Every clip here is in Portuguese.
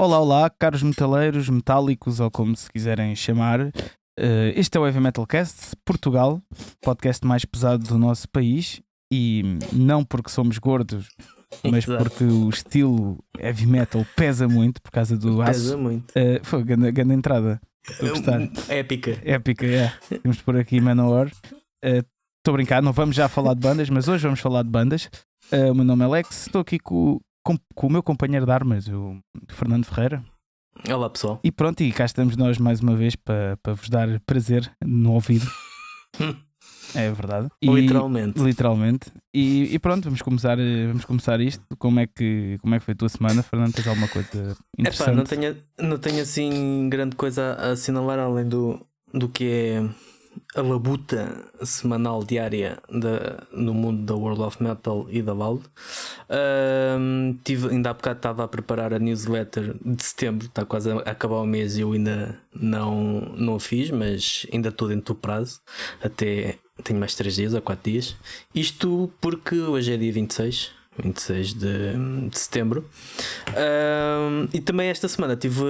Olá, olá, caros metaleiros, metálicos ou como se quiserem chamar. Uh, este é o Heavy Metal Cast Portugal, podcast mais pesado do nosso país e não porque somos gordos, mas Exato. porque o estilo heavy metal pesa muito por causa do aço. Pesa muito. Uh, foi grande, grande entrada. Gostar. Épica. Épica, é. Temos por aqui Manowar. Estou a brincar, não vamos já falar de bandas, mas hoje vamos falar de bandas. Uh, o meu nome é Alex, estou aqui com, com, com o meu companheiro de armas, o Fernando Ferreira. Olá pessoal. E pronto, e cá estamos nós mais uma vez para, para vos dar prazer no ouvido. é verdade. E- Literalmente. Literalmente. E, e pronto, vamos começar, eh, vamos começar isto. Como é, que, como é que foi a tua semana, Fernando? Tens alguma coisa Epá, interessante? não tenho, não tenho assim grande coisa a assinalar além do, do que é a labuta semanal diária da, no mundo da World of Metal e da Valve. Ahm, tive, ainda há bocado estava a preparar a newsletter de setembro, está quase a acabar o mês e eu ainda não, não a fiz, mas ainda estou dentro do prazo. Até tenho mais 3 dias ou 4 dias. Isto porque hoje é dia 26. 26 de, de setembro. Ahm, e também esta semana tive.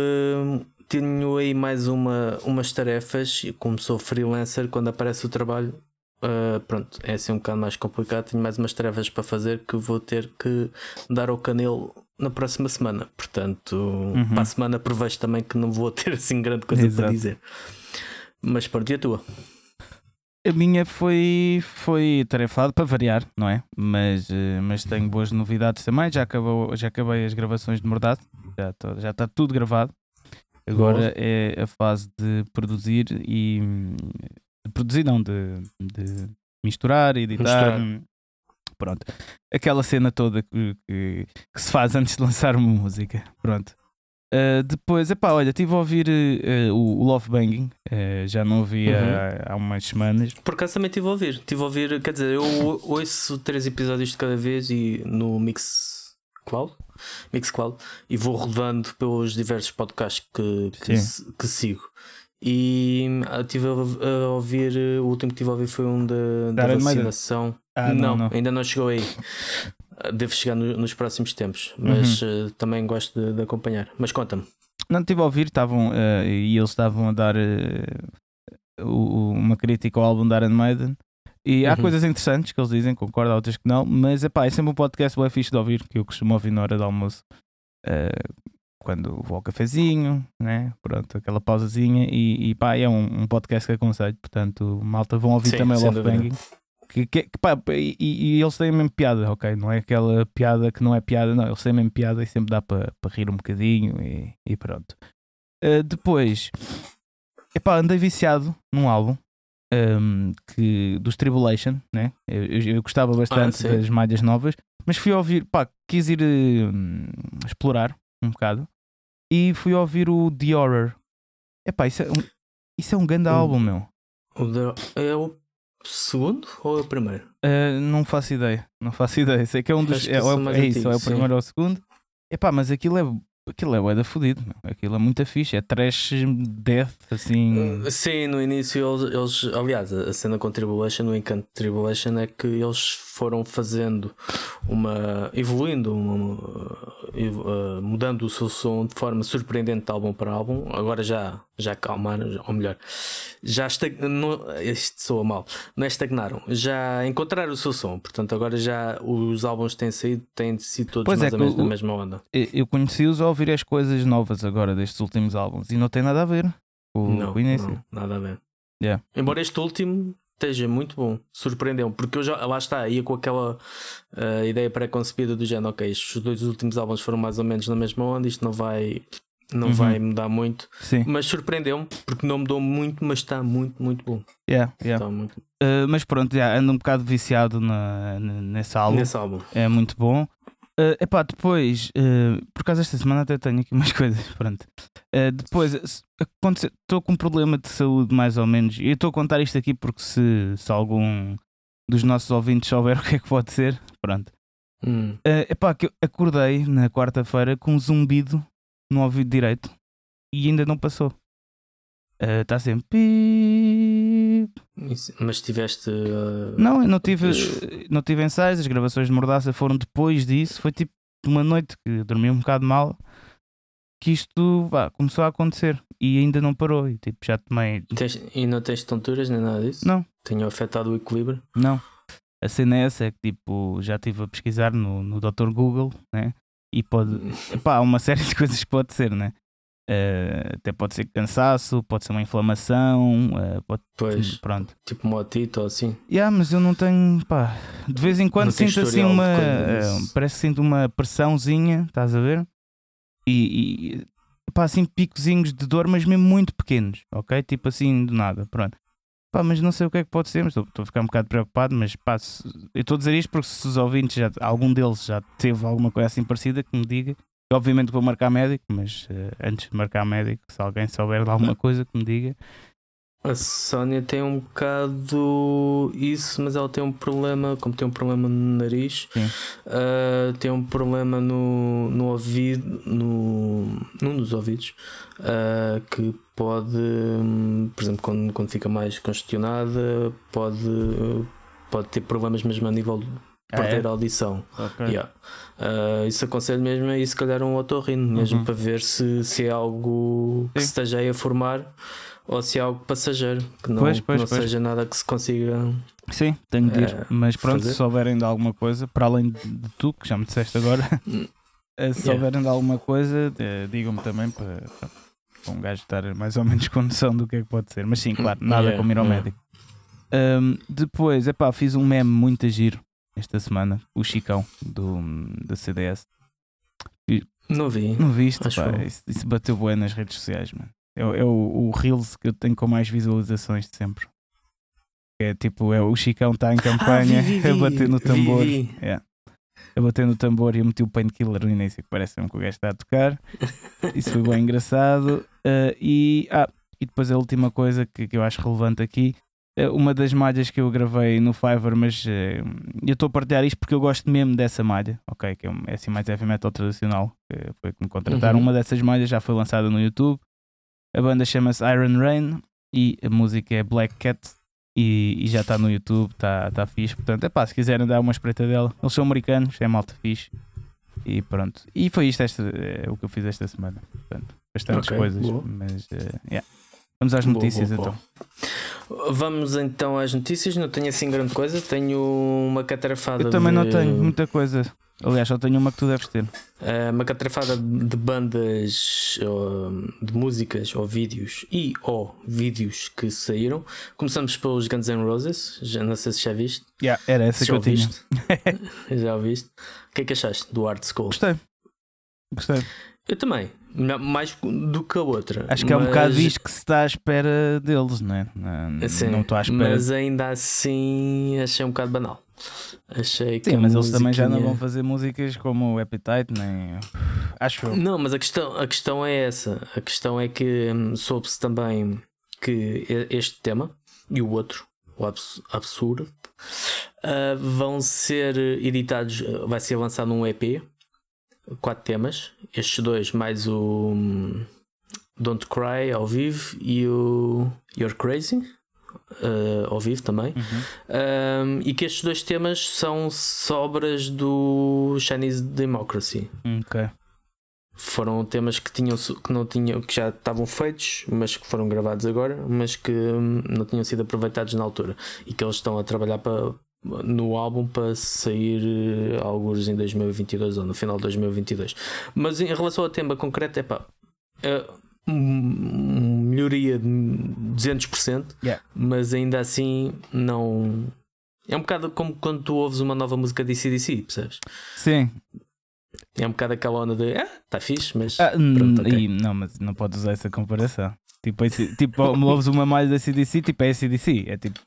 Tenho aí mais uma, umas tarefas e como sou freelancer, quando aparece o trabalho, ah, pronto, é assim um bocado mais complicado. Tenho mais umas tarefas para fazer que vou ter que dar ao canelo na próxima semana. Portanto, para a semana prevejo também que não vou ter assim grande coisa Exato. para dizer. Mas parti a tua. A minha foi, foi tarefado para variar, não é? Mas, eh, mas tenho boas novidades também. Já, acabou, já acabei as gravações de Mordado, já está já tá tudo gravado. Agora é a fase de produzir e. De produzir, não, de, de misturar, editar. Misturar. Pronto. Aquela cena toda que, que, que se faz antes de lançar uma música. Pronto. Uh, depois, epá, olha, estive a ouvir uh, o, o Love Banging, uh, já não ouvi há, há umas semanas. Por acaso também estive a ouvir. Estive a ouvir, quer dizer, eu ou- ouço três episódios de cada vez e no Mix Cloud, Mix Cloud e vou rodando pelos diversos podcasts que, que, que sigo. E ah, estive a, a ouvir, o último que estive a ouvir foi um da, da vacinação. Ah, não, não, não. ainda não chegou aí. Ah, Devo chegar no- nos próximos tempos, mas Uhum. ah, também gosto de, de acompanhar. Mas conta-me. Não estive a ouvir, estavam uh, e eles estavam a dar uh, uma crítica ao álbum da Iron Maiden. E há Uhum. coisas interessantes que eles dizem, concordo, há outras que não, mas epá, é sempre um podcast bem fixe de ouvir, que eu costumo ouvir na hora do almoço. Uh, quando vou ao cafezinho, né? Pronto, aquela pausazinha e, e pá, é um, um podcast que aconselho, portanto, malta vão ouvir Sim, também Love. Banging. Que, que, que, pá, e, e eles têm a mesma piada, ok? Não é aquela piada que não é piada, não, eles têm a mesma piada e sempre dá para para rir um bocadinho e, e pronto. Uh, depois, epá, andei viciado num álbum um, que, dos Tribulation, né? Eu, eu, eu gostava bastante sim. das malhas novas, mas fui ouvir, pá, quis ir hum, explorar um bocado e fui ouvir o The Horror. Epá, isso é um, isso é um grande O- álbum, meu. O da- é o segundo ou é o primeiro? Uh, não faço ideia, não faço ideia. Sei que é um dos. É, é, é isso, é o sim. primeiro ou o segundo. Epá, mas aquilo é. Aquilo é da fodido, aquilo é muito fixe, é trash death, assim. Uh, Sim, no início eles, eles- aliás, a cena com Tribulation, o encanto de Tribulation é que eles foram fazendo uma. evoluindo, uma, ev- uh, mudando o seu som de forma surpreendente de álbum para álbum. Agora já, já acalmaram, ou melhor, já estagnaram. Isto soa mal, não é estagnaram, já encontraram o seu som. Portanto, agora já os álbuns têm saído têm sido todos Pois é mais ou que menos o- na mesma onda. Eu- conheci-os a ouvir as coisas novas agora destes últimos álbuns e não tem nada a ver com o- Não, o início. não, nada a ver. Yeah. Embora este último esteja muito bom, surpreendeu-me, porque eu já lá está, ia com aquela ah, ideia pré-concebida do género, ok, estes dois últimos álbuns foram mais ou menos na mesma onda, isto não vai, não Uhum. vai mudar muito, Sim, mas surpreendeu-me, porque não mudou muito, mas está muito, muito bom. yeah, yeah. Está muito Uh, mas pronto, já, ando um bocado viciado na, nesse álbum. nesse álbum. É muito bom. Uh, epá, depois, uh, por causa desta semana até tenho aqui umas coisas, pronto. Uh, depois, estou com um problema de saúde mais ou menos, e eu estou a contar isto aqui porque se, se algum dos nossos ouvintes souber o que é que pode ser, pronto. Hum. Uh, epá, que eu acordei na quarta-feira com um zumbido no ouvido direito e ainda não passou. Está sempre. pi- Isso- Mas tiveste. ah, Não, eu não tive, não tive ensaios, as gravações de Mordaça foram depois disso. Foi tipo uma noite que dormi um bocado mal que isto pá, começou a acontecer e ainda não parou. E tipo, já tomei. Tens- e não tens tonturas nem nada disso? Não. Tenho afetado o equilíbrio? Não. A cena é essa, é que tipo, já estive a pesquisar no, no Dr. Google, né? E pode. Epá, há uma série de coisas que pode ser, né? Eh, até pode ser cansaço, pode ser uma inflamação, eh, pode. Pois, Pronto. tipo motito ou assim. Yeah, mas eu não tenho, pá, de vez em quando Não sinto assim uma, disso. parece que sinto uma pressãozinha, estás a ver? E, e pá, assim picozinhos de dor, mas mesmo muito pequenos, ok? Tipo assim, do nada, pronto. Pá, mas não sei o que é que pode ser, mas estou estou a ficar um bocado preocupado, mas pá, se- eu estou a dizer isto porque se os ouvintes, já, algum deles já teve alguma coisa assim parecida, que me diga. Obviamente vou marcar médico, mas eh, antes de marcar médico, se alguém souber de alguma coisa que me diga. A Sónia tem um bocado isso, mas ela tem um problema, como tem um problema no nariz, ah, tem um problema no, no ouvido, no, num dos ouvidos, ah, que pode, por exemplo, quando, quando fica mais congestionada, pode, pode ter problemas mesmo a nível Ah, perder é? a audição. Ok. Yeah. Ah, isso aconselho mesmo a ir se calhar um otorrino, mesmo Uhum. para ver se, se é algo que Sim. se esteja aí a formar ou se é algo passageiro, que não, Pois, que pois, não pois. seja nada que se consiga. Sim, tenho de ir. Eh, Mas pronto, fazer. se souberem de alguma coisa, para além de, tu, que já me disseste agora, Hum. eh, se Yeah. souberem de alguma coisa, digam-me também para, para um gajo estar mais ou menos com noção do que é que pode ser. Mas sim, claro, nada Yeah, como ir ao yeah. médico. Ahm, depois, epá, fiz um meme muito a giro esta semana, o Chicão do, da CDS. Não vi. Não viste? Pá, isso, isso bateu bué nas redes sociais, mano. É, o- é o, o Reels que eu tenho com mais visualizações de sempre. É tipo, é, o Chicão está em campanha Ah, vi, vi, a vi. bater no tambor. É. A bater no tambor e eu meti o painkiller no início, que parece mesmo que o gajo está a tocar. Isso foi bem engraçado. Ah, e, ah, e depois a última coisa que, que eu acho relevante aqui, uma das malhas que eu gravei no Fiverr, mas eh, eu estou a partilhar isto porque eu gosto mesmo dessa malha, ok? Que é, um- é assim mais heavy metal tradicional, que foi que me contrataram. Uhum. Uma dessas malhas já foi lançada no YouTube. A banda chama-se Iron Rain e a música é Black Cat e, e já está no YouTube, está tá fixe. Portanto, é pá, se quiserem dar uma espreita dela, eles são americanos, é malta fixe. E pronto. E foi isto esta, é, o que eu fiz esta semana. Portanto, bastantes Ok, coisas, boa. mas eh, yeah. Vamos às Boa, notícias boa, então. boa. Vamos então às notícias. Não tenho assim grande coisa. Tenho uma catrafada. Eu também não de- tenho muita coisa. Aliás, só tenho uma que tu deves ter. Uh, uma catrafada de bandas uh, de músicas ou vídeos e ou vídeos que saíram. Começamos pelos Guns N' Roses, já não sei se já viste. Yeah, era essa Se que eu tinha. já ouviste? O que é que achaste do Art School? Gostei. Gostei. Eu também, mais do que a outra. Acho que é um mas- bocado isto que se está à espera deles, não é? Não, Sim, não estou à espera. Mas ainda assim achei um bocado banal. Achei que Sim, mas eles também já não musiquinha- vão fazer músicas como o Appetite, nem. Acho eu. Não, mas a questão, a questão é essa. A questão é que hum, soube-se também que este tema e o outro, o abs- absurdo, ah, vão ser editados. Vai ser lançado um EP, quatro temas. Estes dois, mais o hum, Don't Cry ao vivo e o You're Crazy. ah, ao vivo também, Uhum. Um, e que estes dois temas são sobras do Chinese Democracy Ok. foram temas que tinham que não tinham que já estavam feitos mas que foram gravados agora mas que hum, não tinham sido aproveitados na altura e que eles estão a trabalhar para no álbum para sair eh, alguns em 2022 ou no final de 2022 mas em relação ao tema concreto é pá é uma melhoria de 200% Yeah. mas ainda assim não é um bocado como quando tu ouves uma nova música de CDC, percebes? Sim. É um bocado aquela onda de ah, tá fixe, mas Ah, pronto, hum, ok. e- não, mas não podes usar essa comparação. Tipo, esse, tipo ouves uma malha da CDC, tipo é CDC. É tipo.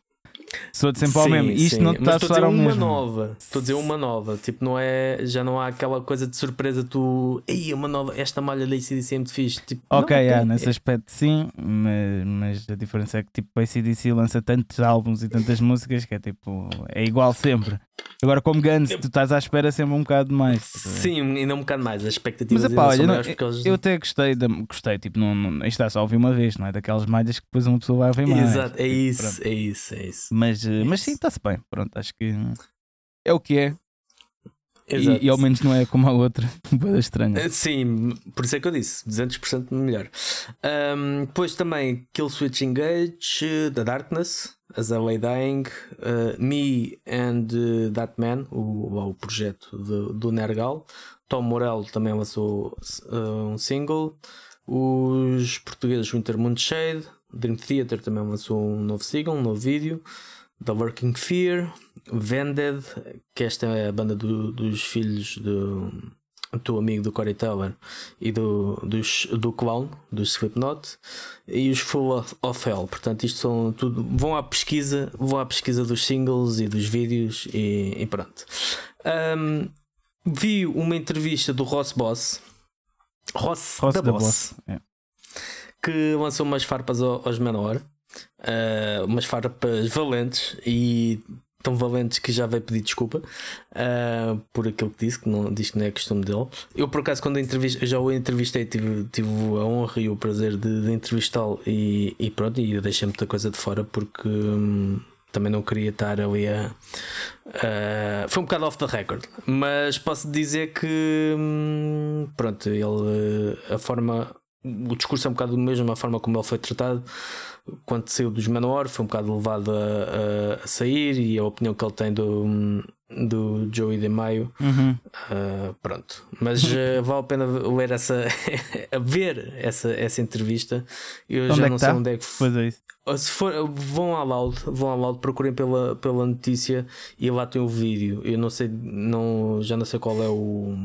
Soa sempre ao Sim, mesmo. Isto sim. não está a Mas estou a soar dizer ao uma mesmo. nova. Estou a dizer uma nova. Tipo, não é. Já não há aquela coisa de surpresa. Tu. Ei, uma nova. Esta malha da ACDC é muito fixe. Tipo, Ok, não, yeah, é- nesse aspecto sim, mas, mas a diferença é que tipo a ACDC lança tantos álbuns e tantas músicas que é tipo, é igual sempre. Agora como Guns, tu estás à espera sempre um bocado mais. Sim, ainda um bocado mais. As expectativas Mas epá, olha, são não, eles. eu até gostei, da, gostei, tipo, não, não, isto está só a ouvir uma vez, não é? Daquelas malhas que depois uma pessoa vai ouvir mais. Exato, é Tipo, isso, pronto. é isso, é isso. Mas, eh, mas sim, está-se bem, pronto, acho que é o que é. E, e, ao menos não é como a outra, boa estranha. Eh, sim, por isso é que eu disse, 200% melhor. Um, depois também Kill Switch Engage, The Darkness, As I Lay Dying, uh, Me and uh, That Man, o, o projeto de, do Nergal. Tom Morello também lançou uh, um single. Os portugueses Winter Moon Shade, Dream Theater também lançou um novo single, um novo vídeo. The Working Fear, Vended, que esta é a banda do, dos filhos do, teu amigo do Corey Taylor e do, dos, do Clown, do Slipknot, e os Full of, of, Hell. Portanto, isto são tudo. Vão à pesquisa, vão à pesquisa dos singles e dos vídeos e, e pronto. Um, vi uma entrevista do Ross Boss, Ross, Ross da, Boss, Boss. É. que lançou umas farpas aos menor uh, umas farpas valentes e tão valentes que já veio pedir desculpa uh, por aquilo que disse, que não, diz que não é costume dele. Eu, por acaso, quando entrevist, já o entrevistei, tive, tive a honra e o prazer de, de entrevistá-lo e, e, pronto, e eu deixei muita coisa de fora porque hum, também não queria estar ali a. Uh, foi um bocado off the record, mas posso dizer que hum, pronto, ele a forma o discurso é um bocado o mesmo, a forma como ele foi tratado quando saiu dos Manowar foi um bocado levado a, a, a, sair e a opinião que ele tem do, do Joey de Maio uhum. uh, pronto mas uh, vale a pena ler essa a ver essa, essa entrevista eu onde já é não sei tá? onde é que pois é isso. Se for, vão à Loud, vão à Loud, procurem pela, pela notícia e lá tem o vídeo. Eu não sei, não, já não sei qual é o,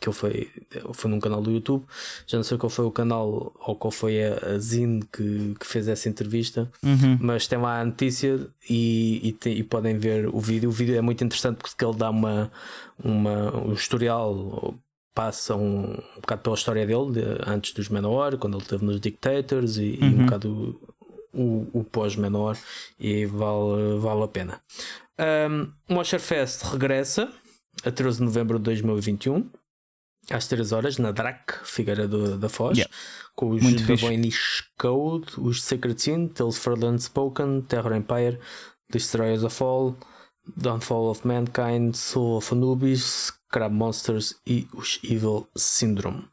que foi, foi num canal do YouTube, já não sei qual foi o canal ou qual foi a, a Zine que, que fez essa entrevista, uhum. mas tem lá a notícia e, e, tem, e, podem ver o vídeo. O vídeo é muito interessante porque ele dá uma, uma, um historial, passa um, um bocado pela história dele, de, antes dos Menor, quando ele esteve nos Dictators e, uhum. e um uhum. bocado o, o pós-Menor, e vale, vale a pena. Um, o Fest regressa a 13 de novembro de 2021 às 3 horas na DRAC, Figueira do, da Foz, yeah. com os The Voynich Code, os Sacred Sin, Tales for the Unspoken, Terror Empire, Destroyers of All, Downfall of Mankind, Soul of Anubis, Crab Monsters e os Evil Syndrome.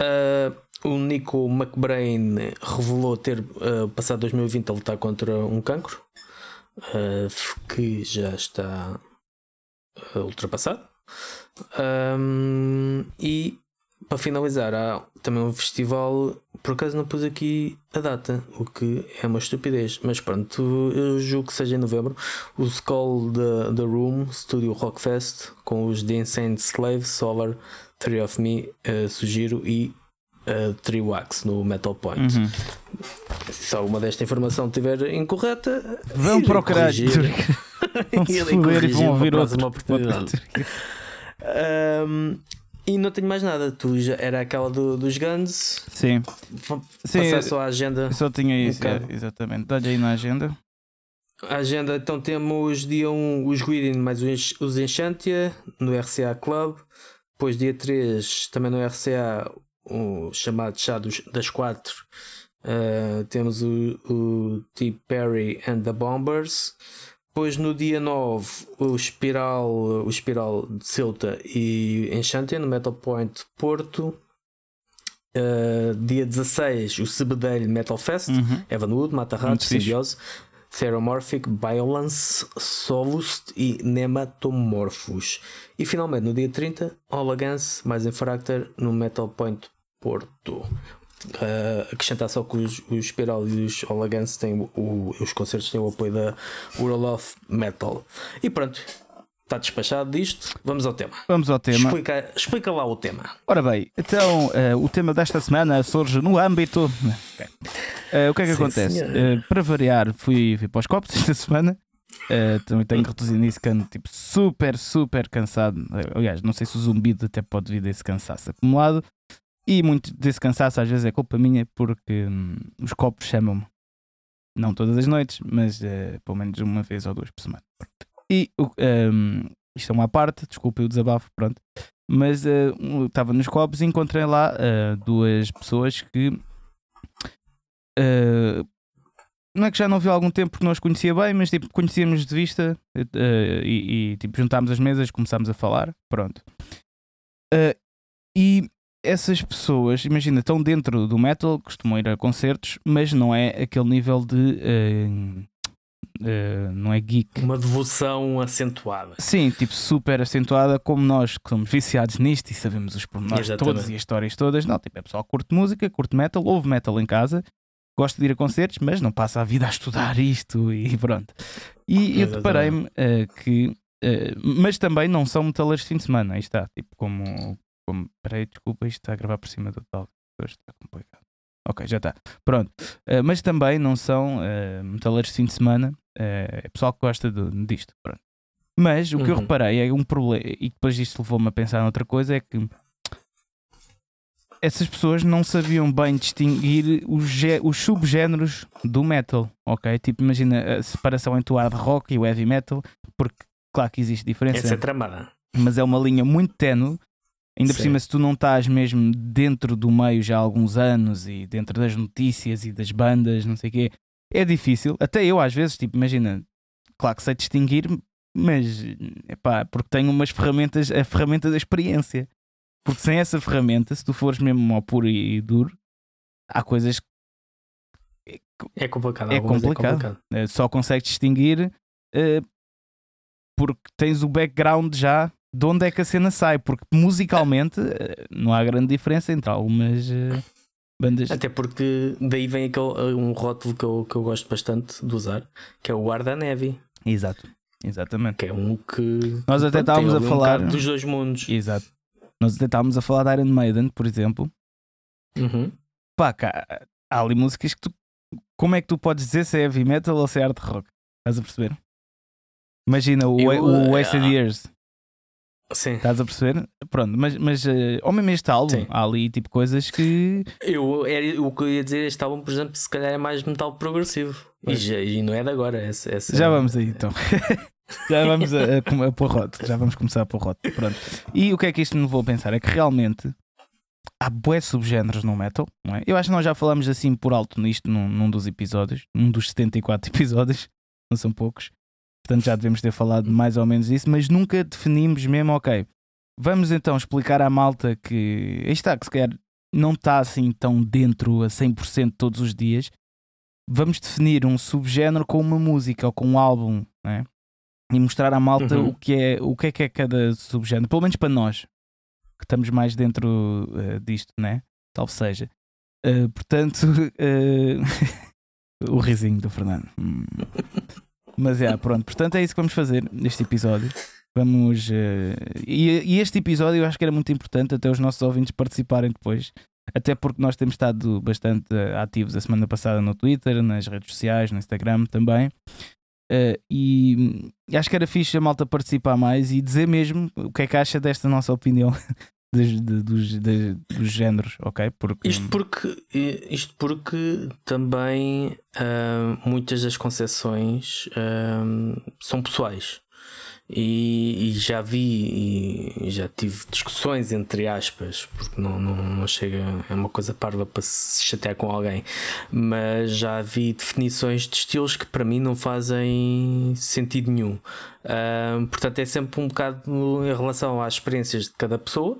Uh, o Nico McBrain revelou ter uh, passado 2020 a lutar contra um cancro uh, que já está ultrapassado. Um, e para finalizar, há também um festival. Por acaso não pus aqui a data, o que é uma estupidez, mas pronto, eu julgo que seja em novembro. O Skull da The Room Studio Rockfest com os The Insane Slave, Solar, Three of Me, uh, Sugiro e uh, Three Wax no Metal Point. Uhum. Se alguma desta informação estiver incorreta, vão procurar. e vão ouvir outra oportunidade. Um, e não tenho mais nada. Tu já era aquela do, dos Guns. Sim. Passar só a agenda. Só tinha isso, um é, exatamente. Dá-lhe aí na agenda. A agenda, então temos dia 1 os Guiding mais os, os Enchantia no RCA Club. Depois dia 3 também no RCA o chamado chá dos, das 4. Uh, temos o, o T. Perry and the Bombers. Depois no dia 9 o Espiral, o Espiral de Ceuta e Enchantia no Metal Point Porto. Uh, dia 16 o Cebedelho Metal Fest, uhum. Evanwood, Mata Ratos, Simbiose, Theromorphic, Violence, Solust e Nematomorphos. E finalmente no dia 30 Holagance mais Infractor no Metal Point Porto uh, acrescentar só que os, os e os Olagans têm o, os concertos têm o apoio da World of Metal. E pronto, está despachado disto. Vamos ao tema. Vamos ao tema. Explica, explica lá o tema. Ora bem, então uh, o tema desta semana surge no âmbito. Okay. Uh, o que é que Sim, acontece? Uh, para variar, fui, fui para os copos esta semana. também tenho que reduzir nisso que ando tipo, super, super cansado. Aliás, não sei se o zumbido até pode vir desse cansaço acumulado. E muito desse cansaço às vezes é culpa minha porque hum, os copos chamam-me. Não todas as noites, mas uh, pelo menos uma vez ou duas por semana. E um, isto é uma parte, desculpa o desabafo, pronto. Mas uh, estava nos copos e encontrei lá uh, duas pessoas que não é que já não vi há algum tempo porque não os conhecia bem, mas tipo, conhecíamos de vista e, e, tipo, juntámos as mesas, começámos a falar, pronto. E essas pessoas, imagina, estão dentro do metal, costumam ir a concertos, mas não é aquele nível de. Uh, uh, não é geek. Uma devoção acentuada. Sim, tipo super acentuada, como nós que somos viciados nisto e sabemos os pormenores todos e as histórias todas. Não, tipo, é pessoal que curte música, curte metal, ouve metal em casa, gosta de ir a concertos, mas não passa a vida a estudar isto e pronto. E eu deparei-me uh, que. mas também não são metaleiros de fim de semana, aí está, tipo, como, como. Peraí, desculpa, isto está a gravar por cima do tal. Está complicado. Ok, já está. Pronto. Uh, mas também não são uh, metaleiros de fim de semana. Uh, é pessoal que gosta de, disto. Pronto. Mas o que eu uhum. reparei é um problema, e depois isto levou-me a pensar noutra coisa: é que essas pessoas não sabiam bem distinguir os, os subgéneros do metal, ok? Tipo, imagina a separação entre o hard rock e o heavy metal, porque claro que existe diferença. Essa é tramada. Mas é uma linha muito tenue Ainda Sim. por cima, se tu não estás mesmo dentro do meio já há alguns anos e dentro das notícias e das bandas, não sei o quê, é difícil. Até eu, às vezes, tipo, imagina, claro que sei distinguir, mas é pá, porque tenho umas ferramentas, a ferramenta da experiência. Porque sem essa ferramenta, se tu fores mesmo ao puro e duro, há coisas que. É complicado, é complicado. É complicado. É, só consegues distinguir uh, porque tens o background já de onde é que a cena sai, porque musicalmente eh, não há grande diferença entre algumas uh, bandas. Até porque daí vem aquele, eh, um rótulo que eu, que eu gosto bastante de usar, que é o ar da neve. Exato, exatamente. Que é um que. Nós até estávamos a falar. Um dos dois mundos. Exato. Nós até estávamos a falar da Iron Maiden, por exemplo. Uhum. Pá, cá, há ali músicas que tu. Como é que tu podes dizer se é heavy metal ou se é hard rock? Estás a perceber? Imagina o, eu, o Wasted uh, Years. Sim. Estás a perceber? Pronto, mas, mas uh, ao mesmo este álbum, Sim. há ali tipo coisas que. Eu, era, o que eu ia dizer, este álbum, por exemplo, se calhar é mais metal progressivo. E, já, e, não é de agora. Essa, essa... Já vamos aí então. já vamos a, a, a pôr rote. Já vamos começar a pôr rote. Pronto. E o que é que isto me levou a pensar? É que realmente há bué subgéneros no metal, não é? Eu acho que nós já falamos assim por alto nisto num, num dos episódios, num dos 74 episódios, não são poucos. Portanto, já devemos ter falado mais ou menos isso, mas nunca definimos mesmo, ok. Vamos então explicar à malta que está, que se calhar não está assim tão dentro a 100% todos os dias. Vamos definir um subgénero com uma música ou com um álbum, né? E mostrar à malta uhum. o, que é, o que é que é cada subgénero, pelo menos para nós que estamos mais dentro uh, disto, né? Tal seja. Uh, portanto, uh... o risinho do Fernando. Hum. Mas é, pronto. Portanto, é isso que vamos fazer neste episódio. Vamos. Uh, e, e, este episódio eu acho que era muito importante até os nossos ouvintes participarem depois. Até porque nós temos estado bastante uh, ativos a semana passada no Twitter, nas redes sociais, no Instagram também. Uh, e, e acho que era fixe a malta participar mais e dizer mesmo o que é que acha desta nossa opinião de, dos, de, dos géneros, ok? Porque... Isto porque, isto porque também uh, muitas das concessões uh, são pessoais. E, e, já vi e já tive discussões entre aspas, porque não, não, não chega, é uma coisa parva para se chatear com alguém, mas já vi definições de estilos que para mim não fazem sentido nenhum. Uh, portanto, é sempre um bocado em relação às experiências de cada pessoa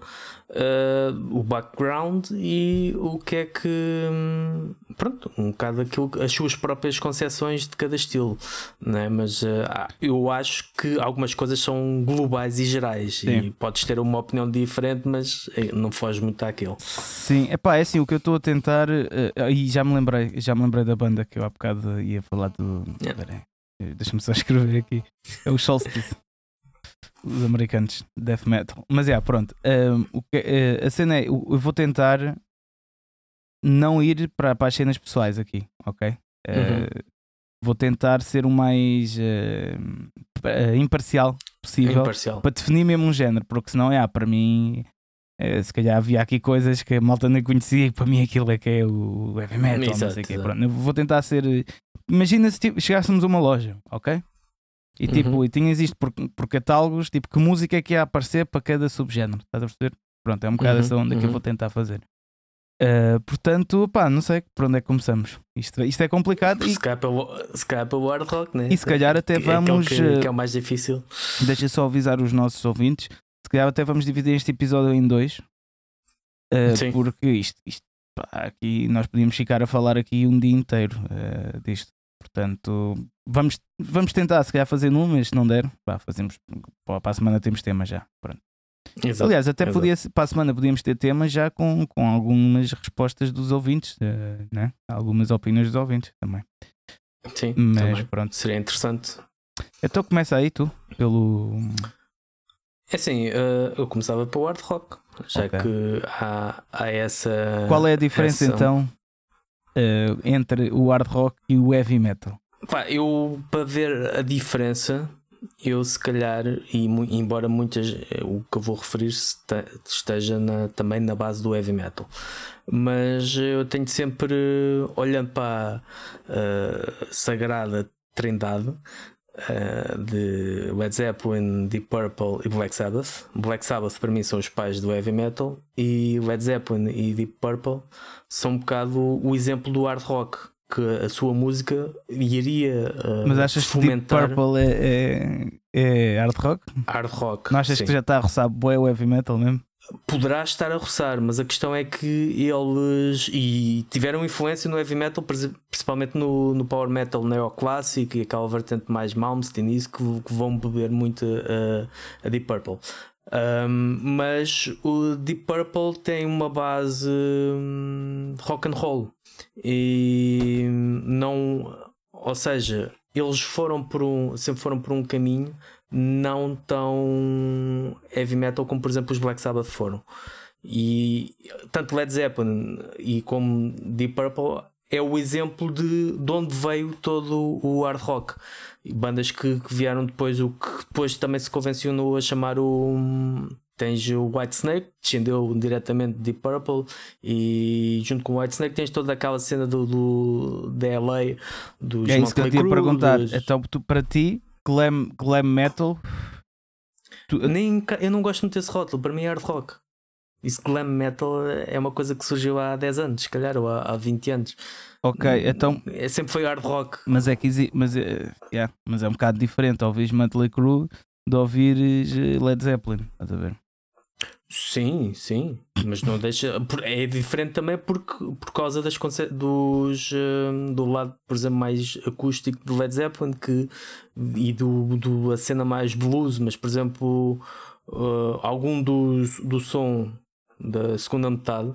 uh, o background e o que é que. Hum, pronto, um bocado aquilo, as suas próprias concepções de cada estilo, né? mas uh, eu acho que algumas coisas são globais e gerais Sim. e podes ter uma opinião diferente, mas eh, não foge muito àquilo. Sim, é assim, o que eu estou a tentar, uh, e já me lembrei, já me lembrei da banda que eu há bocado ia falar do. Yeah. Deixa-me só escrever aqui. É o Solstice os americanos death metal. Mas é, yeah, pronto. Um, o que, uh, a cena é, eu, vou tentar não ir para, para as cenas pessoais aqui, ok? Uh, uhum. Vou tentar ser o mais uh, imparcial possível imparcial. para definir mesmo um género, porque senão, é, para mim, se calhar havia aqui coisas que a malta nem conhecia e para mim aquilo é que é o heavy metal, Exato, não sei o quê. Pronto, eu vou tentar ser. Imagina se tipo, chegássemos a uma loja, ok? E tipo, uhum. e tinhas isto por, por catálogos, tipo, que música é que ia aparecer para cada subgénero, estás a perceber? Pronto, é um bocado uhum, essa onda uhum. que eu uhum. vou tentar fazer. Uh, portanto, pá, não sei por onde é que começamos. Isto, isto é complicado. Se calhar pelo, se calhar pelo hard rock, né? E se calhar até vamos. É, que, que é o mais difícil. Deixa só avisar os nossos ouvintes. Se calhar até vamos dividir este episódio em dois. Uh, porque isto, isto pá, aqui nós podíamos ficar a falar aqui um dia inteiro uh, disto. Portanto, vamos, vamos tentar se calhar fazer num, mas se não der, pá, fazemos. Para a semana temos tema já. Pronto. Exato, Aliás, até exato. podia, para a semana podíamos ter temas já com, com algumas respostas dos ouvintes, uh, né? algumas opiniões dos ouvintes também. Sim, mas também. pronto. Seria interessante. Então começa aí tu, pelo. É assim, uh, eu começava pelo hard rock, já okay. que há, há essa. Qual é a diferença essa... então uh, entre o hard rock e o heavy metal? Pá, eu para ver a diferença eu se calhar, e embora muitas eh, o que eu vou referir esteja na, também na base do heavy metal, mas eu tenho sempre olhando para a uh, sagrada trindade uh, de Led Zeppelin, Deep Purple e Black Sabbath. Black Sabbath para mim são os pais do heavy metal e Led Zeppelin e Deep Purple são um bocado o exemplo do hard rock que a sua música iria uh, Mas achas fomentar... que Deep Purple é, é, é, hard rock? Hard rock. Não achas sim. que já está a roçar bué o heavy metal mesmo? Poderá estar a roçar, mas a questão é que eles e tiveram influência no heavy metal, principalmente no, no power metal neoclássico e aquela vertente mais Malmsteen, isso que, que vão beber muito a, a Deep Purple. Um, mas o Deep Purple tem uma base um, rock and roll e não, ou seja, eles foram por um, sempre foram por um caminho não tão heavy metal como por exemplo os Black Sabbath foram. E tanto Led Zeppelin e como Deep Purple é o exemplo de, de onde veio todo o hard rock. Bandas que, que vieram depois, o que depois também se convencionou a chamar o Tens o White Snake, descendeu diretamente de Deep Purple, e junto com o White Snake tens toda aquela cena do, do da LA, dos É isso que eu te ia perguntar. Dos... Então, tu, para ti, glam, glam metal. Tu... Nem, eu não gosto muito desse rótulo, para mim é hard rock. Isso glam metal é uma coisa que surgiu há 10 anos, se calhar, ou há, há 20 anos. Ok, então. É, sempre foi hard rock. Mas é que mas, é, yeah, mas é um bocado diferente. Ouvires Mötley Crue de ouvires eh, Led Zeppelin, estás a ver? Sim, sim, mas não deixa. É diferente também porque, por causa das dos, hum, do lado, por exemplo, mais acústico do Led Zeppelin que, e do, do a cena mais blues, mas por exemplo, uh, algum do, do som da segunda metade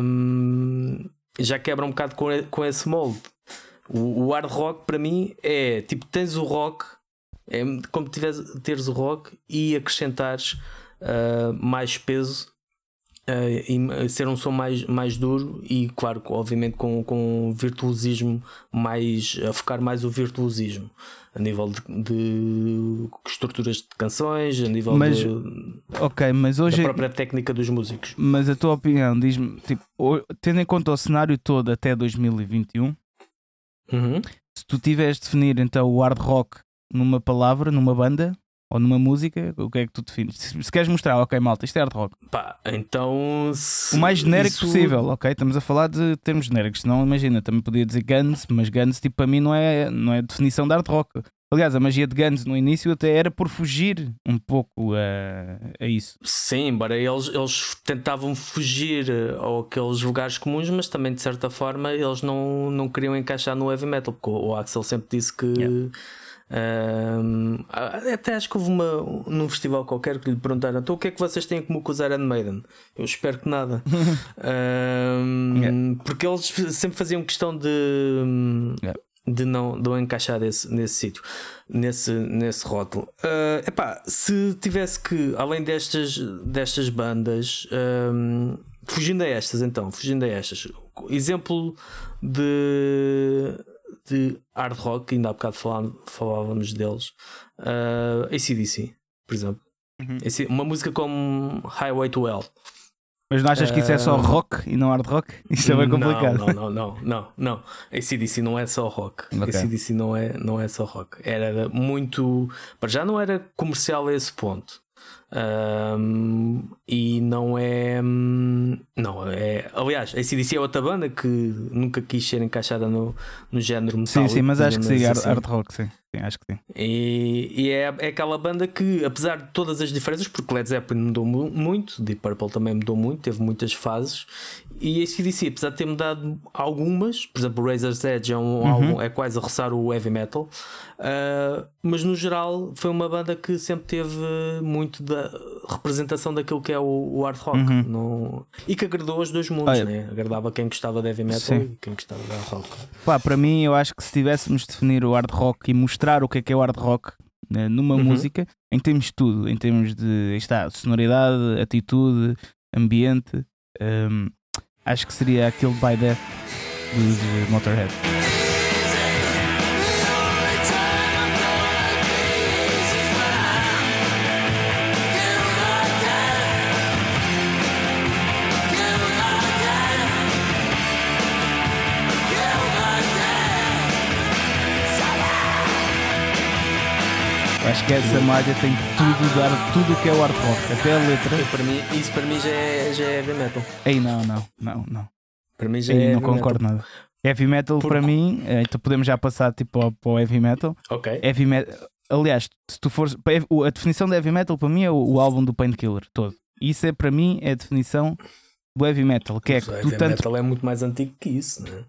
um, já quebra um bocado com, com esse molde. O, o hard rock para mim é tipo, tens o rock, é como tiveres, teres o rock e acrescentares uh, mais peso uh, e ser um som mais, mais duro e, claro, obviamente com, com virtuosismo mais a focar mais o virtuosismo a nível de, de estruturas de canções, a nível mas, de, ok, mas hoje, da própria técnica dos músicos. Mas a tua opinião, diz-me, tipo, tendo em conta o cenário todo até 2021, uhum. se tu tiveres de definir então o hard rock numa palavra, numa banda, ou numa música, o que é que tu defines? Se, se queres mostrar, ok, malta, isto é hard rock. Pá, então. O mais genérico isso... possível, ok? Estamos a falar de termos genéricos, senão imagina, também podia dizer Guns, mas Guns, tipo, para mim não é, não é definição de hard rock. Aliás, a magia de Guns no início até era por fugir um pouco a, a isso. Sim, embora eles, eles tentavam fugir àqueles lugares comuns, mas também de certa forma eles não, não queriam encaixar no heavy metal, porque o Axel sempre disse que. Yeah um, até acho que houve uma num festival qualquer que lhe perguntaram então o que é que vocês têm como com os Iron Maiden? Eu espero que nada, um, yeah. porque eles sempre faziam questão de, yeah. de, não, de não encaixar desse, nesse sítio, nesse, nesse rótulo. Uh, epá, se tivesse que, além destas, destas bandas, um, fugindo a estas, então, fugindo a estas, exemplo de de hard rock, ainda há bocado falávamos deles, uh, ACDC, por exemplo. Uhum. Uma música como Highway to Hell. Mas não achas que isso é só ah, rock e não hard rock? Isso é bem complicado. Não, não, não, não, não. ACDC não é só rock. Okay. ACDC não é, não é só rock. Era muito. Para já não era comercial a esse ponto. Um, e não é. Não, é. Aliás, a ACDC é outra banda que nunca quis ser encaixada no, no género metal. Sim, sim, mas acho que sim, assim. hard rock, sim. Sim. acho que sim. E, e é, é aquela banda que, apesar de todas as diferenças, porque Led Zeppelin mudou muito, Deep Purple também mudou muito, teve muitas fases, e a ACDC, apesar de ter mudado algumas, por exemplo, Razor's Edge é, um, uhum. é quase a roçar o heavy metal, uh, mas no geral foi uma banda que sempre teve muito da representação daquilo que é o, o hard rock uhum. no, e que agradou os dois mundos, né? agradava quem gostava de heavy metal Sim. e quem gostava de hard rock. Pá, para mim, eu acho que se tivéssemos de definir o hard rock e mostrar o que é que é o hard rock né, numa uhum. música, em termos de tudo, em termos de está, sonoridade, atitude, ambiente. Um, acho que seria aquele By Death dos Motorhead. Acho que essa malha tem tudo, dar tudo o que é o hard rock, até a letra. Para mim, isso para mim já é, já é heavy metal. Ei, não, não, não, não. Para mim já Ei, é não concordo metal. nada. Heavy metal para mim, eh, então podemos já passar tipo ao, para o heavy metal. Ok. Heavy metal. Aliás, se tu fores. A definição de heavy metal para mim é o, o álbum do Painkiller todo. Isso é para mim é a definição do heavy metal, que é que o heavy tanto... metal é muito mais antigo que isso, né?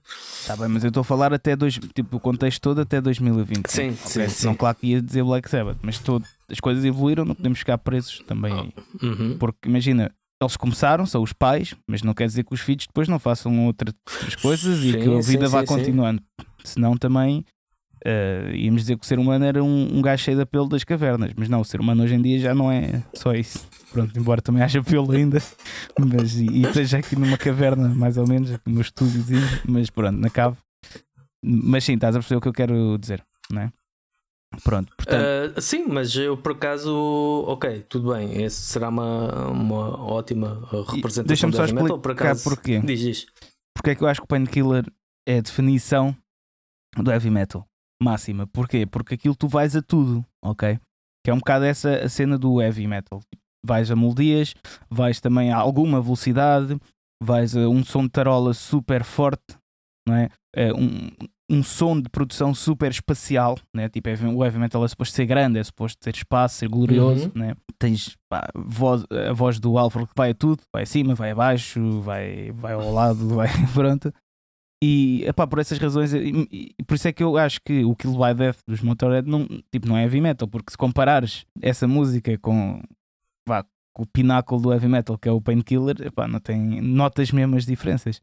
Tá bem, mas eu estou a falar até dois, tipo, o contexto todo até 2020. Sim, okay? sim, sim. Não, claro que ia dizer Black Sabbath, mas todo, as coisas evoluíram, não podemos ficar presos também aí. Uhum. Porque imagina, eles começaram, são os pais, mas não quer dizer que os filhos depois não façam outras coisas sim, e que a vida sim, vá sim, continuando. Senão também uh, íamos dizer que o ser humano era um, um gajo cheio de apelo das cavernas, mas não, o ser humano hoje em dia já não é só isso. Pronto, embora também haja pelo ainda, mas e, e esteja aqui numa caverna, mais ou menos, aqui no estúdiozinho, mas pronto, na cave. Mas sim, estás a perceber o que eu quero dizer, não é? Pronto, portanto... Uh, sim, mas eu por acaso, ok, tudo bem, esse será uma, uma ótima representação Deixa-me só explicar metal, por acaso, porquê. Diz, diz. Porque é que eu acho que o Painkiller é a definição do heavy metal máxima. Porquê? Porque aquilo tu vais a tudo, ok? Que é um bocado essa a cena do heavy metal vais a melodias, vais também a alguma velocidade, vais a um som de tarola super forte, não é? é um, um som de produção super espacial, né? tipo o heavy metal é suposto ser grande, é suposto ter espaço, ser glorioso, uhum. né? tens pá, voz, a voz do Alfred que vai a tudo, vai acima, vai abaixo, vai, vai ao lado, vai pronto. E epá, por essas razões, e, e, por isso é que eu acho que o Kill by Death dos Motorhead não, tipo, não é heavy metal, porque se comparares essa música com vá, o pináculo do heavy metal, que é o Painkiller, não tem notas mesmo as diferenças.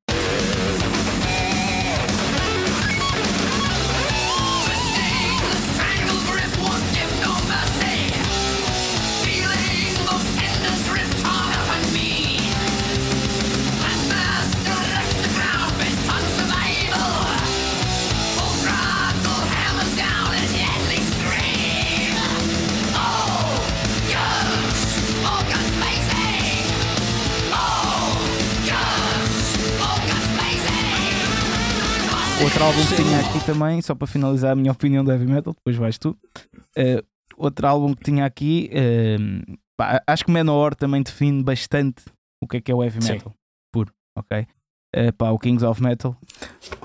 Também, só para finalizar a minha opinião do heavy metal, depois vais tu. Uh, outro álbum que tinha aqui, uh, pá, acho que Menor também define bastante o que é que é o heavy metal. Sim. Puro, ok? Uh, pá, o Kings of Metal.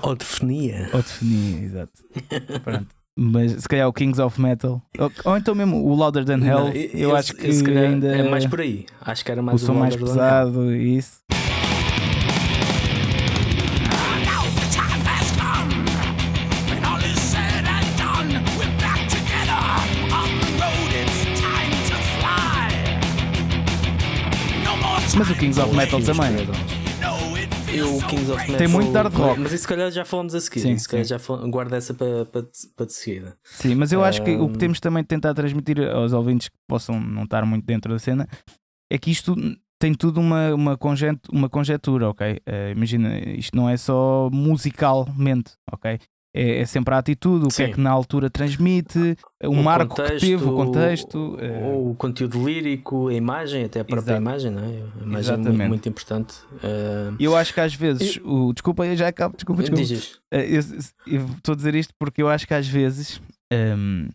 Ou definia. Ou definia, exato. Pronto. Mas se calhar o Kings of Metal, ou, ou então mesmo o Louder Than Hell, não, eu, acho que ainda é mais por aí. Acho que era mais o som mais pesado e isso. Mas o Kings of Metal também. o Kings of Metal. Tem muito hard rock. Mas isso se calhar já falamos a seguir. Sim, se calhar já guarda essa para, para, para de seguida. Sim, mas eu acho que o que temos também de tentar transmitir aos ouvintes que possam não estar muito dentro da cena é que isto tem tudo uma, uma, conjet, uma conjetura, ok? Uh, imagina, isto não é só musicalmente, ok? É, é, sempre a atitude, o Sim. que é que na altura transmite, o, o marco contexto, que teve, o contexto. O, é... o, conteúdo lírico, a imagem, até a própria Exato. imagem, não é? A imagem Exatamente. é muito, muito importante. Uh... Eu acho que às vezes, eu... o, desculpa, eu já acabo, desculpa, desculpa. Uh, eu estou a dizer isto porque eu acho que às vezes, um,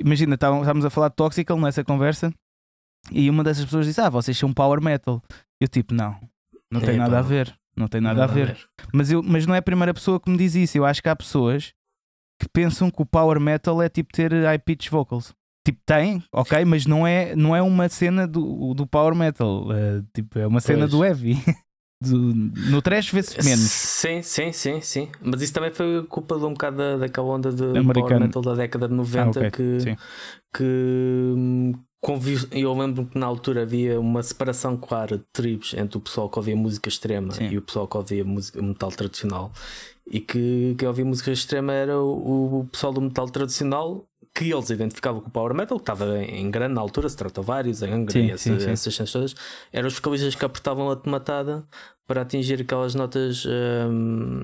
imagina, estávamos a falar de Toxical nessa conversa. E uma dessas pessoas disse: Ah, vocês são power metal. Eu tipo, não, não tem É, nada a ver. Não tem nada, a ver. Mas, eu, mas não é a primeira pessoa que me diz isso. Eu acho que há pessoas que pensam que o power metal é tipo ter high pitch vocals. Tipo, tem, ok, mas não é, não é uma cena do, do power metal. eh, tipo, é uma cena Pois. do heavy. Do- no trash vê-se menos. Sim, sim, sim, sim. Mas isso também foi culpa de um bocado da, daquela onda de power Americano. metal da década de 90 Ah, ok, que, que eu lembro que na altura havia uma separação clara de tribos entre o pessoal que ouvia música extrema Sim. e o pessoal que ouvia música metal tradicional e que quem ouvia música extrema era o, o pessoal do metal tradicional que eles identificavam com o power metal, que estava em grande na altura, Stratovarius, Angra Sim, e essa- sim, sim. essas cenas todas, eram os vocalistas que apertavam a tomatada para atingir aquelas notas hum,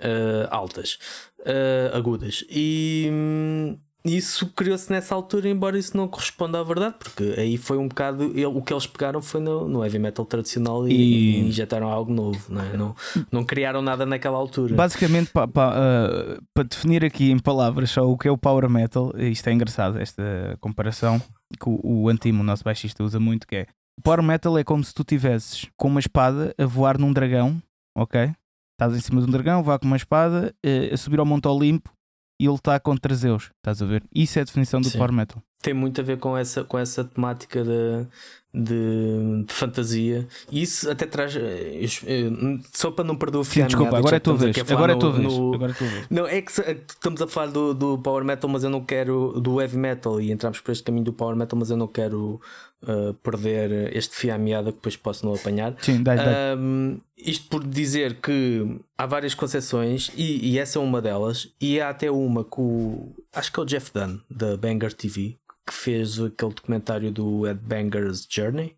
ah, altas, ah, agudas. E hum, isso criou-se nessa altura, embora isso não corresponda à verdade, porque aí foi um bocado ele- o que eles pegaram foi no, no heavy metal tradicional e, E- e injetaram algo novo, não, é? não, não criaram nada naquela altura. Basicamente, pa- pa- ah, para definir aqui em palavras só o que é o power metal, isto é engraçado, esta comparação que o, o Antimo, o nosso baixista, usa muito, que é o power metal é como se tu tivesses com uma espada a voar num dragão, ok? Estás em cima de um dragão, vá com uma espada, eh, a subir ao Monte Olimpo e ele está contra Zeus, estás a ver? Isso é a definição do Sim. power metal. tem muito a ver com essa, com essa temática de, de, de fantasia. E isso até traz. eh, Só para não perder o fio desculpa, agora é a tua vez. Agora é a no- tua vez. no- Agora é tua vez. Não, é que é estamos a falar do, do power metal, mas eu não quero. do heavy metal e entramos por este caminho do power metal, mas eu não quero uh, perder este fio à meada que depois posso não apanhar. Sim, dá, dá. Um, isto por dizer que há várias concepções e, e essa é uma delas, e há até uma que o acho que é o Jeff Dunn da Banger TV que fez aquele documentário do Ed Banger's Journey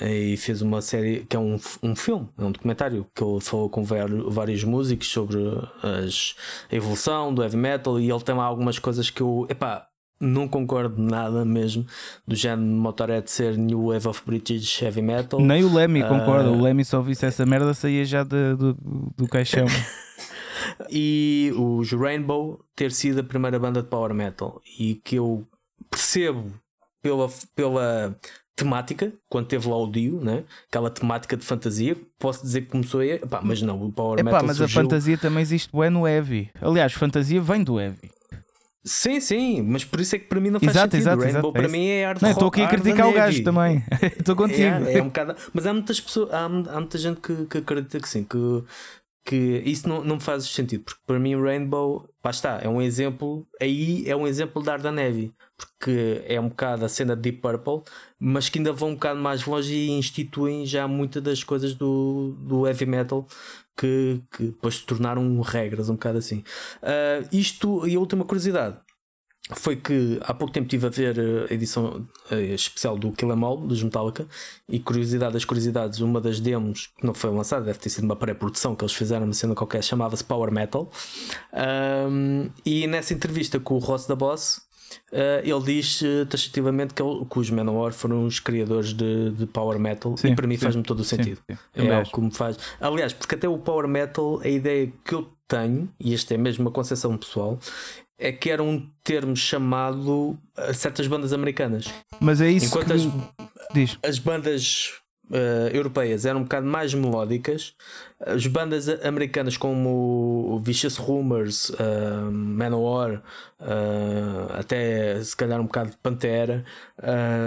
e fez uma série que é um, um filme, é um documentário que ele falou com vários, músicos sobre as, a evolução do heavy metal e ele tem lá algumas coisas que eu epá, não concordo nada mesmo do género de Motorhead ser New Wave of British Heavy Metal. Nem o Lemmy concorda. Ah. O Lemmy só visse essa merda saía já de- do, do caixão. e os Rainbow ter sido a primeira banda de power metal e que eu percebo pela, pela temática, quando teve lá o Dio, né? aquela temática de fantasia, posso dizer que começou aí, epá, mas não, o power Epá, metal mas surgiu... a fantasia também existe bem no heavy. Aliás, fantasia vem do heavy. Sim, sim, mas por isso é que para mim não faz Exato, sentido. exato, Rainbow exato, é para isso. mim é arte Não, estou aqui a criticar o gajo também. Estou contigo. É, é um bocado, mas há muitas pessoas, há, há muita gente que, que acredita que sim, que, que isso não, não faz sentido, porque para mim Rainbow, lá está, é um exemplo, aí é um exemplo de Arda Neve, porque é um bocado a cena de Deep Purple, mas que ainda vão um bocado mais longe e instituem já muitas das coisas do, do heavy metal que, que depois se tornaram regras, um bocado assim. Ah, isto, e a última curiosidade foi que há pouco tempo estive a ver a edição eh, especial do Kill Em All dos Metallica e curiosidade das curiosidades, uma das demos que não foi lançada, deve ter sido uma pré-produção que eles fizeram uma cena qualquer, chamava-se Power Metal. Ahm, e nessa entrevista com o Ross da Boss, eh, ele diz eh, taxativamente que, ele, que os Manowar foram os criadores de, de Power Metal Sim, e para mim sim, faz-me todo o sim, sentido. sim. É algo que me faz. Aliás, porque até o Power Metal, a ideia que eu tenho, e esta é mesmo uma concepção pessoal, é que era um termo chamado a certas bandas americanas. Mas é isso Enquanto que... as, Diz. as bandas eh, europeias eram um bocado mais melódicas, as bandas americanas como Vicious Rumors, uh, Manowar, eh, até se calhar um bocado de Pantera,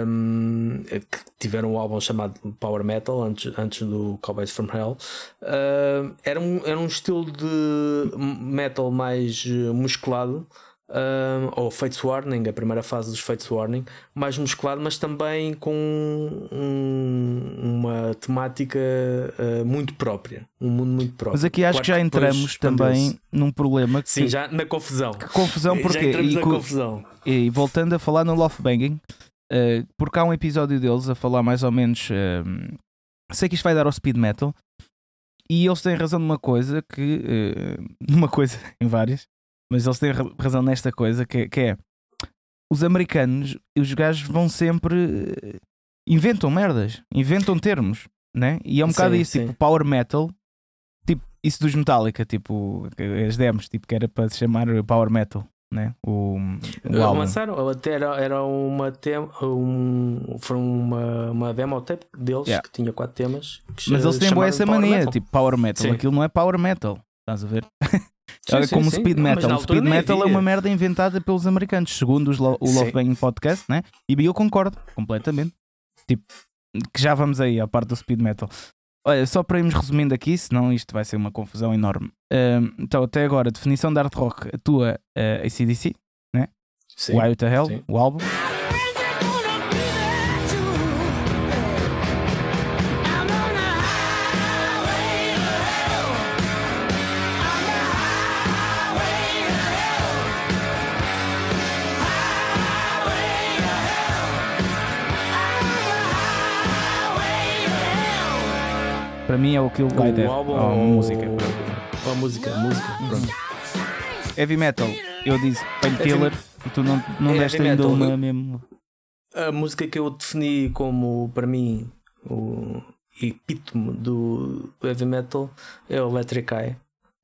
um, que tiveram um álbum chamado Power Metal antes, antes do Cowboys from Hell, uh, era, um, era um estilo de metal mais musculado. Um, ou Fates Warning, a primeira fase dos Fates Warning, mais musculado, mas também com um- uma temática uh, muito própria, um mundo muito próprio. Mas aqui acho Claro que já entramos também num problema que, Sim, já na confusão. que confusão entramos e, na co- confusão. e voltando a falar no Love Banging, eh, porque há um episódio deles a falar mais ou menos. eh, sei que isto vai dar ao speed metal e eles têm razão numa coisa que. numa coisa, em várias, mas eles têm ra- razão nesta coisa que, que é. Os americanos, os gajos vão sempre. eh, inventam merdas, inventam termos, né? E é um bocado Sim, isso, sim. tipo power metal, tipo isso dos Metallica, tipo as demos, tipo que era para se chamar power metal. né? O, o. Lançaram, até era, era uma, tem, um, foi uma, uma demo tape deles Yeah. que tinha quatro temas. que Mas eles têm boa essa mania, Metal. tipo power metal. Sim. Aquilo não é power metal. Estás a ver? Sim, Olha sim, como sim. speed metal. O speed metal é uma merda inventada pelos americanos, segundo os lo- o. Love Bang Podcast, né? E eu concordo completamente. Tipo, que já vamos aí à parte do speed metal. Olha, só para irmos resumindo aqui, senão isto vai ser uma confusão enorme. Ahm, então, até agora, definição de hard rock, a tua uh, ACDC, Sim. Why to Hell, o álbum. Para mim é o que vai ter. O álbum a ou música. ou a música, a música. Pronto. Heavy metal, eu disse Painkiller e tu não, não É deste ainda metal. uma mesmo. A música que eu defini como, para mim, o epítome do heavy metal é o Electric Eye,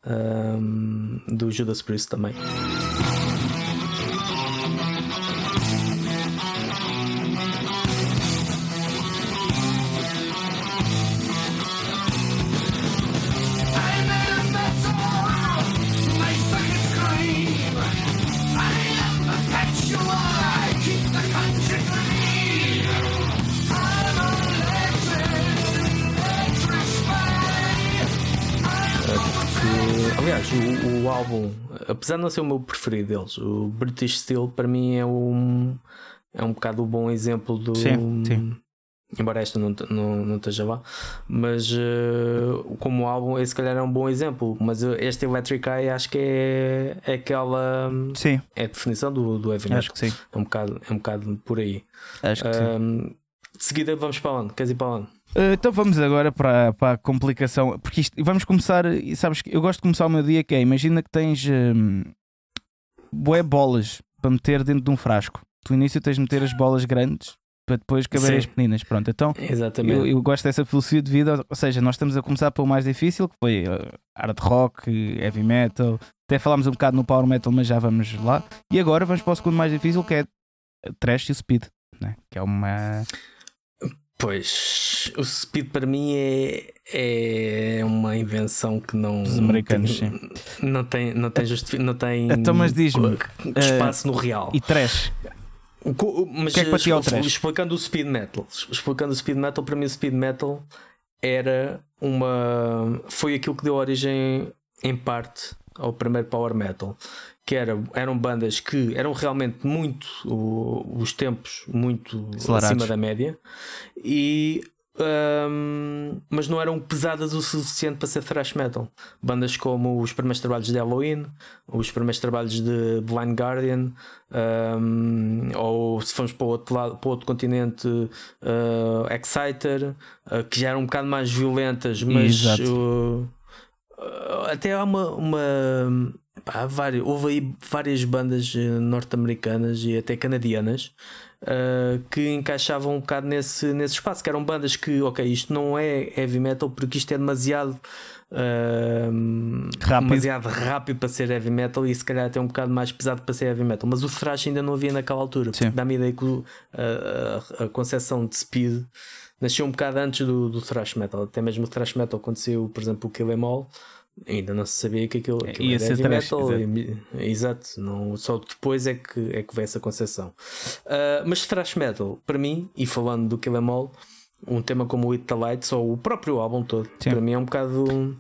ahm, do Judas Priest também. Álbum, apesar de não ser o meu preferido deles, o British Steel para mim é um é um bocado o bom exemplo do. Sim, sim. Embora esta não, não, não esteja lá, mas eh, como álbum, esse se calhar é um bom exemplo. Mas eh, este Electric Eye acho que é, é aquela. Sim, É a definição do, do heavy metal. acho que sim. É um bocado, é um bocado por aí. Acho que sim. De seguida vamos para onde? Queres ir para onde? Uh, então vamos agora para, para a complicação, porque isto, vamos começar, e sabes que eu gosto de começar o meu dia que é, imagina que tens um, bué bolas para meter dentro de um frasco. Tu no início tens de meter as bolas grandes para depois caber Sim. as pequeninas. Pronto, então Exatamente. eu, eu gosto dessa filosofia de vida, ou seja, nós estamos a começar pelo mais difícil, que foi uh, hard rock, heavy metal, até falámos um bocado no power metal, mas já vamos lá. E agora vamos para o segundo mais difícil, que é trash e o speed, né? que é uma... Pois, o speed para mim é, é uma invenção que não. Dos americanos, tem, Não tem, não tem, justifi- não tem Então, mas diz-me, co- espaço no real. E trash, Mas que é que para ti é o trash? explicando o speed metal, explicando o speed metal, para mim o speed metal era uma. Foi aquilo que deu origem, em parte, ao primeiro power metal. Que era, eram bandas que eram realmente muito o- os tempos muito Acelerados. acima da média e hum, mas não eram pesadas o suficiente para ser thrash metal. Bandas como os primeiros trabalhos de Halloween, os primeiros trabalhos de Blind Guardian, hum, ou se formos para o outro lado, para o outro continente, uh, Exciter, uh, que já eram um bocado mais violentas, mas uh, até há uma. uma pá, há várias, houve aí várias bandas eh, norte-americanas e até canadianas uh, que encaixavam um bocado nesse, nesse espaço, que eram bandas que, ok, isto não é heavy metal porque isto é demasiado uh, Rápido. demasiado rápido para ser heavy metal e se calhar até um bocado mais pesado para ser heavy metal, mas o thrash ainda não havia naquela altura. Dá-me ideia que o- a, a, a concepção de speed nasceu um bocado antes do, do thrash metal, até mesmo o thrash metal aconteceu, por exemplo, o Kill Em All. Ainda não se sabia que aquilo, aquilo Ia ser thrash, metal. e- exato, não, só depois é que, é que veio essa concepção. Ah, mas thrash metal, para mim, e falando do Kill Em All, um tema como o It the Lights ou o próprio álbum todo, Sim. para mim é um bocado um,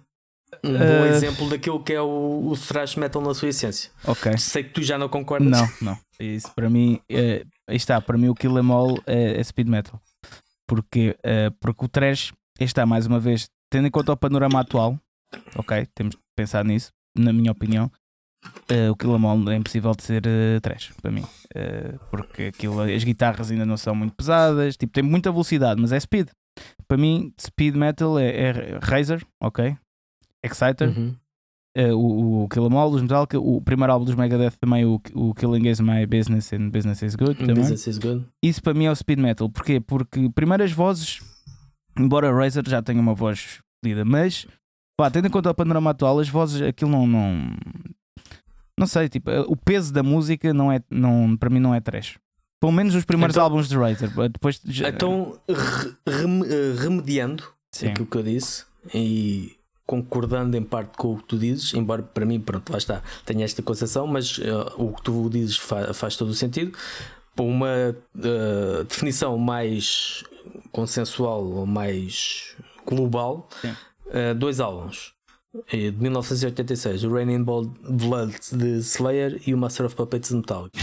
um bom Ah. exemplo daquilo que é o, o thrash metal na sua essência. ok. Sei que tu já não concordas. Não, não. Isso para mim, é, está, para mim o Kill Em All é, é speed metal. Porque, é, porque o trash, aí está, mais uma vez, tendo em conta o panorama atual, ok, temos que pensar nisso, na minha opinião, é, o Kill Em All é impossível de ser é, trash, para mim. É, porque aquilo, as guitarras ainda não são muito pesadas, tipo, tem muita velocidade, mas é speed. Para mim, speed metal é, é Razor, ok? Exciter, Uhum. eh, o, o Kill 'Em All dos Metallica, o primeiro álbum dos Megadeth também, o, o Killing Is My Business and Business Is Good. Também. Business is good. Isso para mim é o speed metal. Porquê? Porque primeiras vozes, embora Razor já tenha uma voz fodida, mas pá, tendo em conta o panorama atual, as vozes, aquilo não. não Não sei, tipo, eh, o peso da música não é, não, para mim não é trash. Pelo menos os primeiros Então- álbuns de Razer. Depois já- Então, re- eh, remediando Sim. aquilo que eu disse e concordando em parte com o que tu dizes, embora para mim, pronto, lá está, tenha esta concepção, mas eh, o que tu dizes fa- faz todo o sentido. Para uma eh, definição mais consensual ou mais global, Sim. Eh, dois álbuns. De 1986, o Rain in Blood de Slayer e o Master of Puppets de Metallica.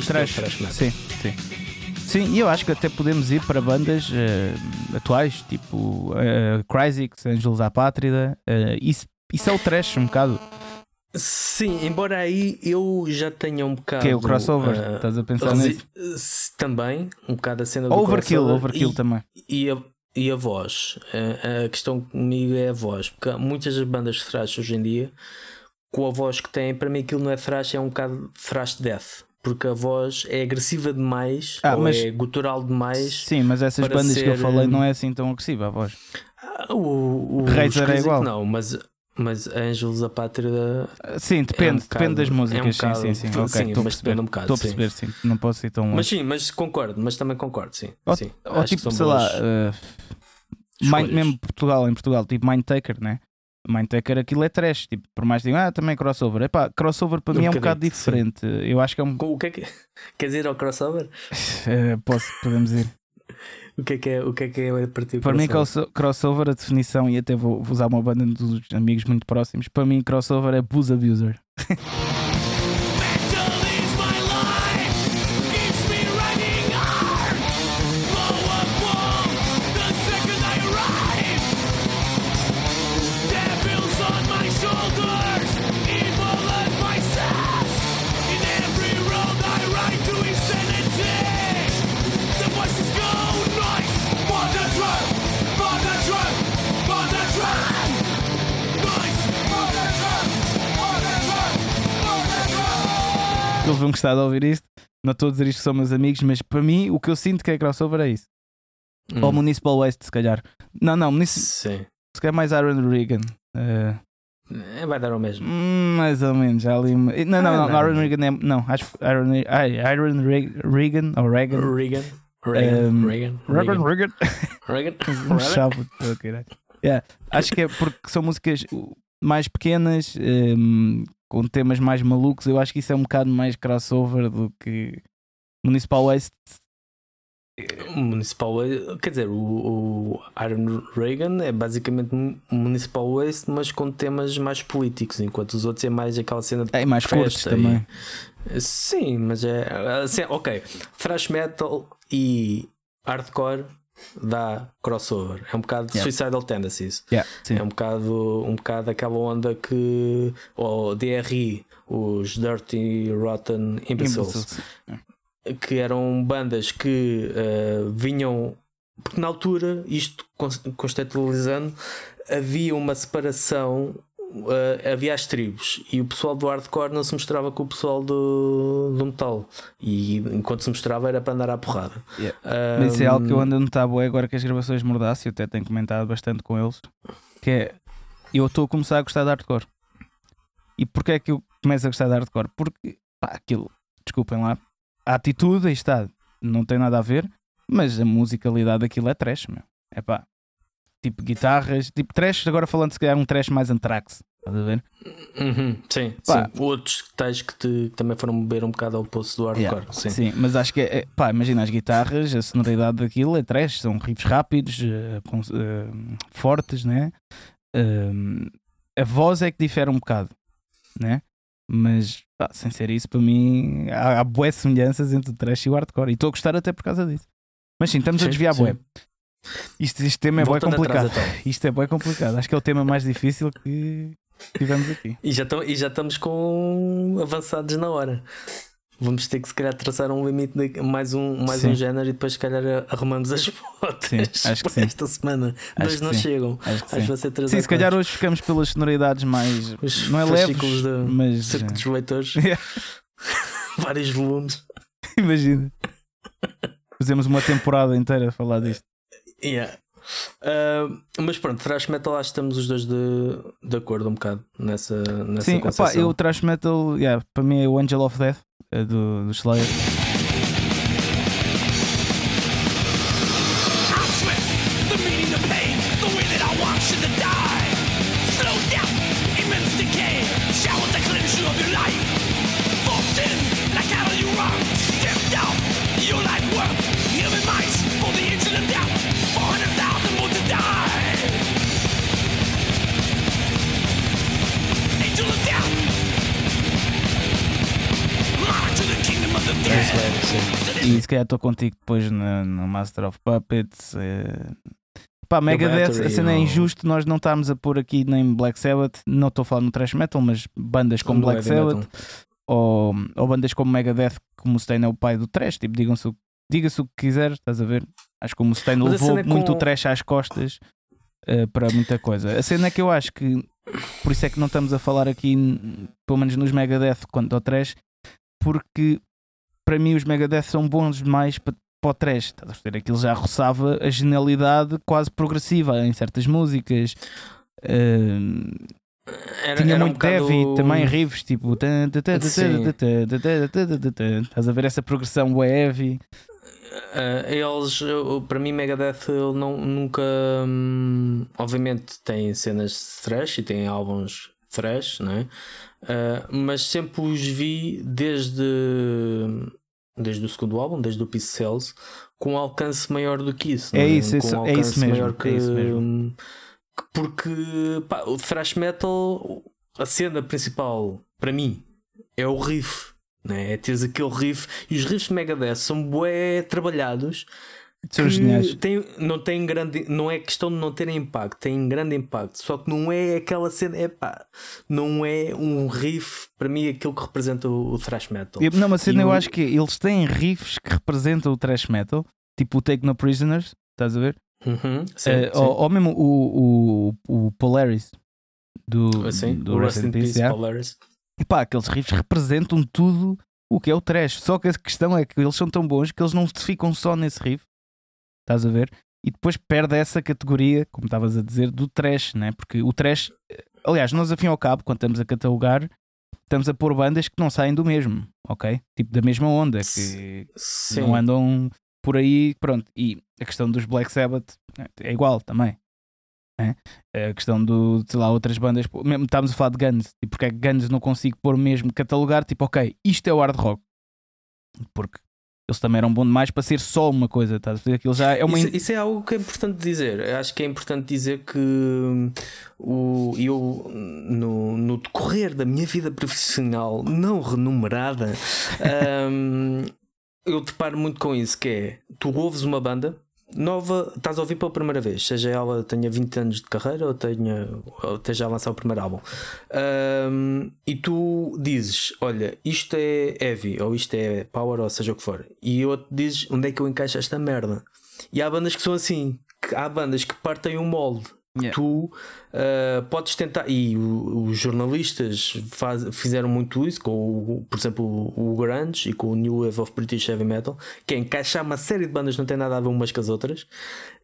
Isto é Trash. Sim, sim. Sim, e eu acho que até podemos ir para bandas eh, atuais, tipo uh, Cryzix, Angels à Pátrida. eh, isso, isso é o trash um bocado. Sim, embora aí eu já tenha um bocado. Que é o crossover. eh, Estás a pensar nisso? Também, um bocado a cena do Overkill, overkill e, também. e, a, e a voz. A, a questão comigo é a voz, porque muitas das bandas de thrash hoje em dia, com a voz que têm, para mim aquilo não é thrash, é um bocado thrash death. Porque a voz é agressiva demais, Ah, ou mas- é gutural demais. Sim, mas essas bandas que eu ser, falei hum, não é assim tão agressiva a voz. Ah, O, o, é Crazy igual. Não, mas, mas Angels, a pátria Ah, Sim, depende, um depende bocado- das é um músicas. bocado- sim, sim, sim. sim, Ok, estou a mas perceber. depende um bocado, Estou a sim. perceber, sim. Não posso ir tão longe. Mas sim, mas concordo, mas também concordo, sim. Ou, sim. ou tipo, sei lá, uh. Mind, mesmo Portugal, em Portugal, tipo Mindtaker, né? Mindtaker aquilo é trash, tipo, por mais que digam, ah, também é crossover. Epá, crossover para Um mim é um bocado bocadito, sim. diferente. Eu acho que é um. O que é que quer dizer ao crossover? eh, posso, podemos ir. O que é que é, o que é, que é a partir do Para mim, crossover? crosso- crossover, a definição, e até vou, vou usar uma banda dos amigos muito próximos. Para mim, crossover é Booze Abuser. Gostar de ouvir isto. Não estou a dizer isto que são meus amigos, mas para mim, o que eu sinto que é crossover é isso. Hum, Ou Municipal Waste, se calhar. Não, não, Municipal. Sim. Se calhar mais Iron Regan. Eh, É, vai dar ao mesmo. hum, mais ou menos. já ali Não, não, Ah, não, não. Iron Regan é. Não, acho que Iron, Iron Re- Regan ou Regan. Reagan. Reagan. Um, Reagan. Regan, Reagan. Regan. Reagan. Um chavo. Yeah. Acho que é porque são músicas uh, mais pequenas, um, com temas mais malucos. Eu acho que isso é um bocado mais crossover do que Municipal Waste. Municipal Waste, quer dizer, o, o Iron Reagan é basicamente Municipal Waste, mas com temas mais políticos, enquanto os outros é mais aquela cena de É mais festa também. e- Sim, mas é assim, ok. Thrash metal e hardcore dá crossover. É um bocado Yeah. suicidal tendencies. Yeah. É um bocado, um bocado aquela onda que o DRI, os Dirty Rotten Imbeciles, que eram bandas que eh, vinham porque na altura, isto cons- contextualizando, havia uma separação, eh, havia as tribos e o pessoal do hardcore não se mostrava com o pessoal do, do metal, e enquanto se mostrava era para andar à porrada. Yeah. Ah, Mas isso é algo que eu ando a notar bué agora que as gravações mordaço, eu até tenho comentado bastante com eles, que é eu estou a começar a gostar de hardcore. E porquê é que eu começo a gostar de hardcore? Porque pá, aquilo, desculpem lá, a atitude aí está, não tem nada a ver, mas a musicalidade daquilo é trash, meu. É pá. Tipo guitarras, tipo trash, agora falando se calhar um trash mais anthrax, estás a ver? Uhum, sim, Pá. sim. Outros tais que, te- que também foram beber um bocado ao poço do hardcore. Yeah, Sim. Sim, mas acho que é, é- pá, imagina as guitarras, a sonoridade daquilo é trash, são riffs rápidos, eh, com- eh, fortes, né? Ehm, a voz é que difere um bocado, né? Mas pá, sem ser isso, para mim há, há boas semelhanças entre o trash e o hardcore e estou a gostar até por causa disso. Mas sim, estamos a Sim, desviar sim. bué. Isto, este tema é bué Voltando atrás, complicado. então. Isto é bué complicado. Acho que é o tema mais difícil que tivemos aqui. E já, e já estamos com avançados na hora. Vamos ter que se calhar traçar um limite de mais um, mais um género e depois se calhar arrumamos as fotos sim, acho que sim. esta semana. Acho Dois não sim. chegam. Acho que Acho sim. três Sim, se calhar hoje ficamos pelas sonoridades mais. Os não é leves, de mas. cerca dos leitores, Yeah, vários volumes. Imagina. Fazemos uma temporada inteira a falar disto. Yeah. Ah, mas pronto, thrash metal acho que estamos os dois de, de acordo um bocado nessa, nessa Sim, concepção. eu trash metal, yeah, para mim é o Angel of Death é do, do Slayer. Calhar estou contigo depois no, no Master of Puppets. eh. Pá, Megadeth, a cena é injusto nós não estarmos a pôr aqui nem Black Sabbath, não estou a falar no thrash metal, mas bandas como Black. Sabbath ou, ou bandas como Megadeth, que o Mustaine é o pai do trash, tipo, digam-se diga-se o que quiser, estás a ver? Acho que o Mustaine Mas levou muito com- o trash às costas eh, para muita coisa. A cena é que eu acho que, por isso é que não estamos a falar aqui, pelo menos nos Megadeth, quanto ao trash, porque para mim os Megadeth são bons demais para, para o trash. Estás a ver? Aquilo já roçava a genialidade quase progressiva em certas músicas. Eh, Era, tinha era um muito bocado- heavy também, riffs tipo. Estás a ver essa progressão heavy? Uh, eles, uh, para mim, Megadeth não, nunca. hum, obviamente, tem cenas de thrash e tem álbuns thrash, não é? Uh, mas sempre os vi desde, desde o segundo álbum, desde o Peace Cells, com um alcance maior do que isso. não É isso, com isso- um é isso mesmo, maior é que, isso mesmo. que- Porque pá, o thrash metal, a cena principal para mim é o riff. Né? É teres aquele riff e os riffs de Megadeth são bué trabalhados Geniais. tem, não tem grande não é questão de não terem impacto tem grande impacto só que não é aquela cena é pá, não é um riff para mim aquilo que representa o, o thrash metal Eu- Não, mas cena eu o- acho que eles têm riffs que representam o thrash metal, tipo o Take No Prisoners, estás a ver? Uhum, sim, Eh, sim. Ou, ou mesmo o, o, o Polaris do, Assim, do Rest in Peace. Polaris. E pá, aqueles riffs representam tudo o que é o trash. Só que a questão é que eles são tão bons que eles não se ficam só nesse riff. Estás a ver? E depois perde essa categoria, como estavas a dizer, do trash, né? Porque o trash, eh, aliás, nós, afim ao cabo, quando estamos a catalogar, estamos a pôr bandas que não saem do mesmo, ok? Tipo da mesma onda, que sim não andam por aí, pronto. E a questão dos Black Sabbath é igual também. né? A questão do, sei lá, outras bandas, mesmo estávamos a falar de Guns, e porque é que Guns não consigo pôr mesmo, catalogar, tipo, ok, isto é o hard rock, porque eles também eram bons demais para ser só uma coisa, estás? Aquilo já é uma. Isso, isso é algo que é importante dizer. Eu acho que é importante dizer que hum, o, eu, no, no decorrer da minha vida profissional não remunerada, hum, eu deparo muito com isso: que é tu ouves uma banda nova, estás a ouvir pela primeira vez, seja ela tenha 20 anos de carreira ou, tenha, ou esteja a lançar o primeiro álbum, Hum, e tu dizes: Olha, isto é heavy, ou isto é power, ou seja o que for, e outro dizes: Onde é que eu encaixo esta merda? E há bandas que são assim, que há bandas que partem um molde. Yeah. Tu uh, podes tentar, e o- os jornalistas faz- fizeram muito isso com, o, por exemplo, o, o Grunge e com o New Wave of British Heavy Metal, que é encaixar uma série de bandas que não tem nada a ver umas com as outras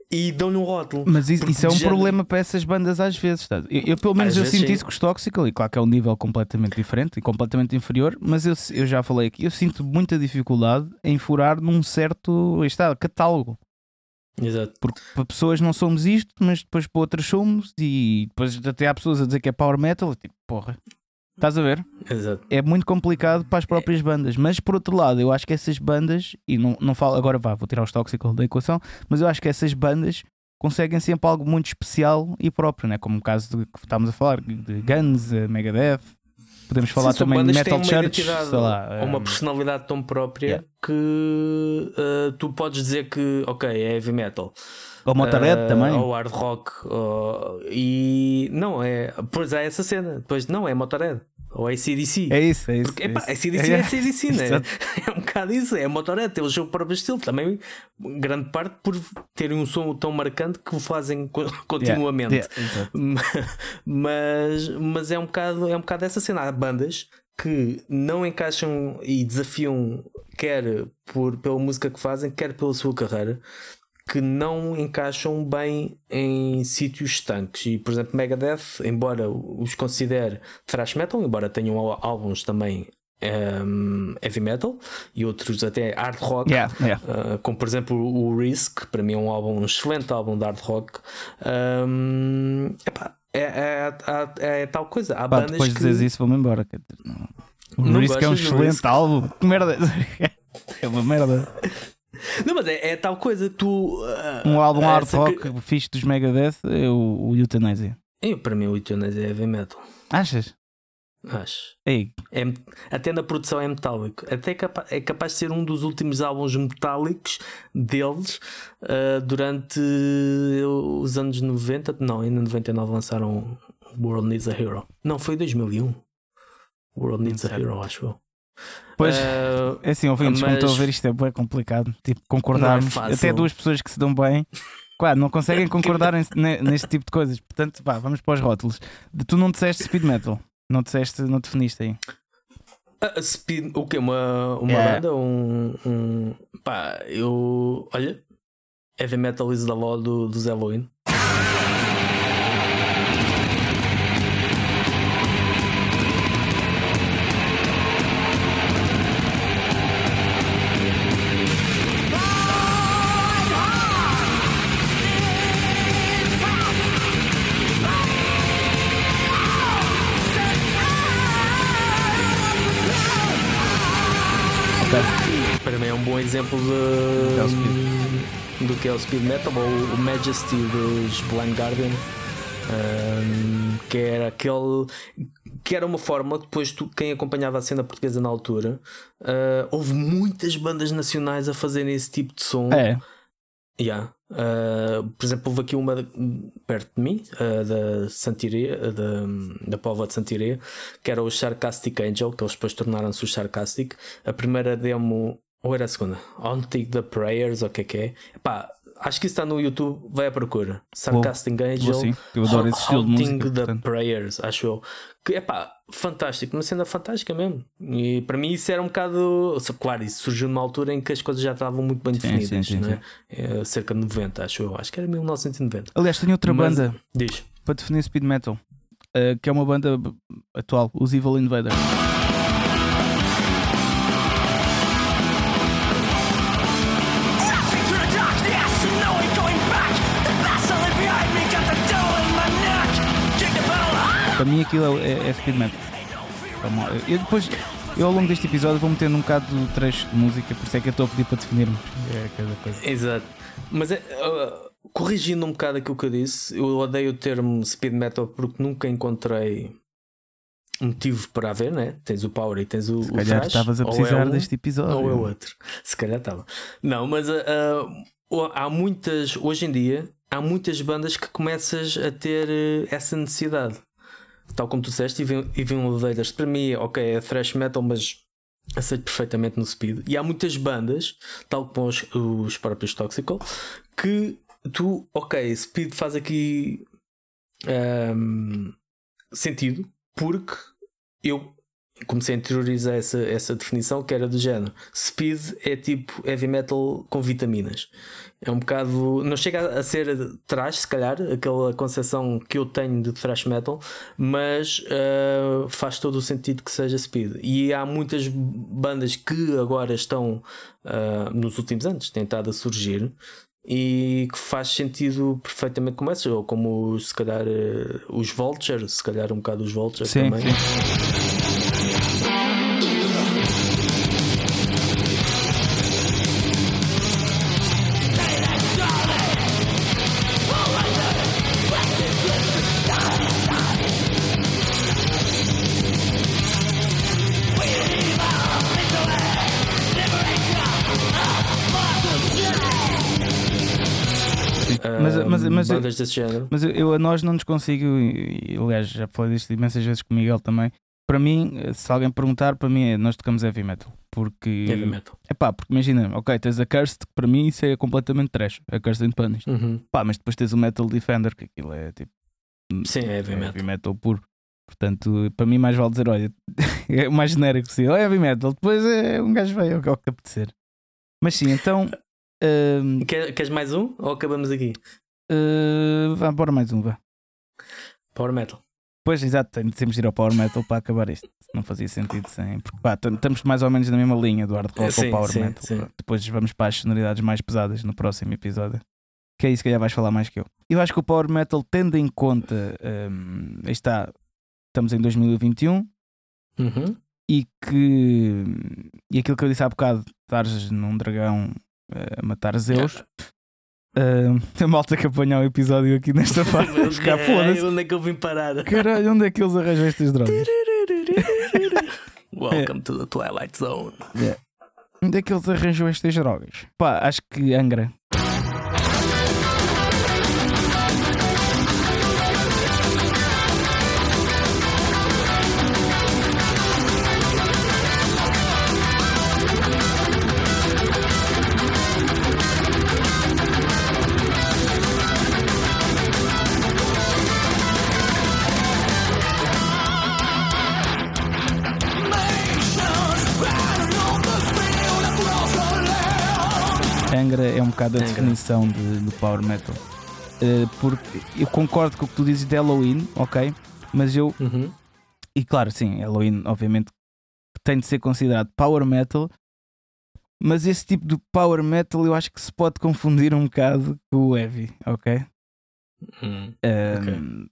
e dão-lhe um rótulo. Mas isso, isso é um género- problema para essas bandas às vezes. estás? Eu, eu, pelo menos Às eu sinto sim. isso com os Toxical, e claro que é um nível completamente diferente e completamente inferior, mas eu, eu já falei aqui, eu sinto muita dificuldade em furar num certo está, catálogo. Exato. Porque para pessoas não somos isto, mas depois para outras somos, e depois até há pessoas a dizer que é power metal, tipo, porra, estás a ver? Exato. É muito complicado para as próprias bandas, mas por outro lado, eu acho que essas bandas, e não, não falo agora, vá, vou tirar os Toxical da equação, mas eu acho que essas bandas conseguem sempre algo muito especial e próprio, né? como o caso de que estávamos a falar, de Guns, Megadeth, podemos falar Sim, também de Metal Church, sei lá. ou uma eh, personalidade tão própria yeah. que uh, tu podes dizer que, ok, é heavy metal. ou Motorhead Uh, também. Ou hard rock. uh, e não, é. Pois há essa cena. Depois não, é Motorhead. Ou ACDC. É isso, é isso. Porque, é epá, isso. ACDC é ACDC, né? É um bocado isso, é motorete, tem o seu próprio estilo. Também, grande parte por terem um som tão marcante que o fazem co- continuamente. Yeah, yeah, mas, mas é um bocado é um bocado essa cena. Há bandas que não encaixam e desafiam quer por, pela música que fazem, quer pela sua carreira, que não encaixam bem em sítios estanques. E, por exemplo, Megadeth, embora os considere thrash metal, embora tenham álbuns também ehm, heavy metal e outros até hard rock, Yeah, yeah. Uh, como por exemplo o Risk, que para mim é um álbum, um excelente álbum de hard rock. Um, epá, é, é, é- é tal coisa. Há Pá, bandas depois de que. dizeres isso, vou-me embora. O Risk é um excelente álbum. Que merda. É uma merda. Não, mas é, é tal coisa. Tu. uh, Um álbum hard essa rock que- fixe dos Megadeth é o, o Euthanasia. Eu, para mim, o Itonés é heavy metal. Achas? Acho. Ei, É, até na produção é metálico. Até é capa- é capaz de ser um dos últimos álbuns metálicos deles uh, durante os anos 90. Não, ainda em 99 lançaram World Needs a Hero. Não, foi 2001. World Needs a. Hero, acho eu. Pois. Uh, É assim, ouvintes, como mas- estou a ver, isto é bem complicado. Tipo, concordarmos. É. Até duas pessoas que se dão bem, claro, não conseguem concordar neste tipo de coisas. Portanto, vá, vamos para os rótulos. Tu não disseste speed metal, não disseste, não definiste aí. a Speed, o que? Uma, uma Yeah. banda? Um, um. Pá, eu. Olha. Heavy Metal is the Law do, do Zé exemplo de, do que é o Speed Metal ou o Majesty dos Blind Guardian. um, que era aquele que era uma forma depois tu, quem acompanhava a cena portuguesa na altura uh, houve muitas bandas nacionais a fazerem esse tipo de som É, Yeah. Uh, por exemplo, houve aqui uma perto de mim, uh, da Santiria, uh, da, da Póvoa de Santiria, que era o Sarcastic Angel, que eles depois tornaram-se o Sarcastic. A primeira demo, ou era a segunda? Haunting the Prayers, ou o que é que é? Epá, acho que isso está no YouTube, vai à procura. Sarcastic Angel. vou sim. Eu adoro esse estilo de música. the portanto. Prayers, acho eu. Que é pá, fantástico, uma cena fantástica mesmo. E para mim isso era um bocado. Claro, isso surgiu numa altura em que as coisas já estavam muito bem definidas, sim, sim, não é? É, cerca de 90, acho eu. Acho que era 1990. Aliás, tenho outra Mas- banda Diz. para definir speed metal, uh, que é uma banda atual, os Evil Invaders. Para mim aquilo é, é speed metal. Mal. Eu depois, eu ao longo deste episódio vou metendo um bocado de trecho de música, por isso é que eu estou a pedir para definirmos é, cada coisa. Exato. Mas é, uh, corrigindo um bocado aquilo que eu disse, eu odeio o termo speed metal porque nunca encontrei motivo para haver, né? Tens o power e tens o, Se calhar estavas a é precisar um, deste episódio. Ou é outro. Se calhar estava. Não, mas ah, ah, há muitas, hoje em dia, há muitas bandas que começas a ter eh, essa necessidade. Tal como tu disseste, e e vem Ladeiras. Para mim, ok, é thrash metal, mas aceito perfeitamente no speed. E há muitas bandas, tal como os, os próprios Toxical, que tu, ok, speed faz aqui ahm, sentido, porque eu comecei a interiorizar essa, essa definição que era do género. Speed é tipo heavy metal com vitaminas. É um bocado. Não chega a ser trash, se calhar, aquela concepção que eu tenho de thrash metal, mas ah, faz todo o sentido que seja speed. E há muitas bandas que agora estão ah, nos últimos anos tentado a surgir. E que faz sentido perfeitamente como essas, ou como se calhar eh, os Vulture, se calhar um bocado os Vulture Sim, também. sim. Bandas desse género. Mas eu, eu a nós não nos consigo, e, aliás já falei disto imensas vezes com o Miguel também, para mim, se alguém perguntar, para mim é nós tocamos heavy metal. Porque. Heavy metal. É pá, porque imagina, ok, tens a Cursed, que para mim isso é completamente trash. A Cursed and Punished. Uhum. Pá, mas depois tens o Metal Defender, que aquilo é tipo. Sim, é heavy é metal. heavy metal puro. Portanto, para mim, mais vale dizer: olha, é o mais genérico possível. É heavy metal, depois é um gajo veio, é o que apetecer. Mas sim, então. Quer- Queres mais um? Ou acabamos aqui? Uh, vá, bora mais um, vá. Power metal. Pois, exato, tem- temos de ir ao Power Metal para acabar isto. Não fazia sentido sem. Porque pá, tam- estamos mais ou menos na mesma linha do hard rock Sim, ou Power sim, Metal. sim. Depois vamos para as sonoridades mais pesadas no próximo episódio. Que é isso que já vais falar mais que eu. Eu acho que o Power Metal, tendo em conta. hum, aí está, estamos em 2021 Uhum. e que. E aquilo que eu disse há bocado, estares num dragão eh, a matar Zeus. Hum, a malta que apanhar o episódio aqui nesta parte. Cá, foda-se. Onde é que eu vim parar? Caralho, onde é que eles arranjam estas drogas? Welcome to the Twilight Zone. Onde é que eles arranjam estas drogas? Pá, acho que Angra. É um bocado a definição de, do power metal. Eh, porque eu concordo com o que tu dizes de Halloween, ok? Mas eu, Uhum. e claro, sim, Halloween, obviamente, tem de ser considerado power metal. Mas esse tipo de power metal eu acho que se pode confundir um bocado com o heavy, ok? Uhum. Um,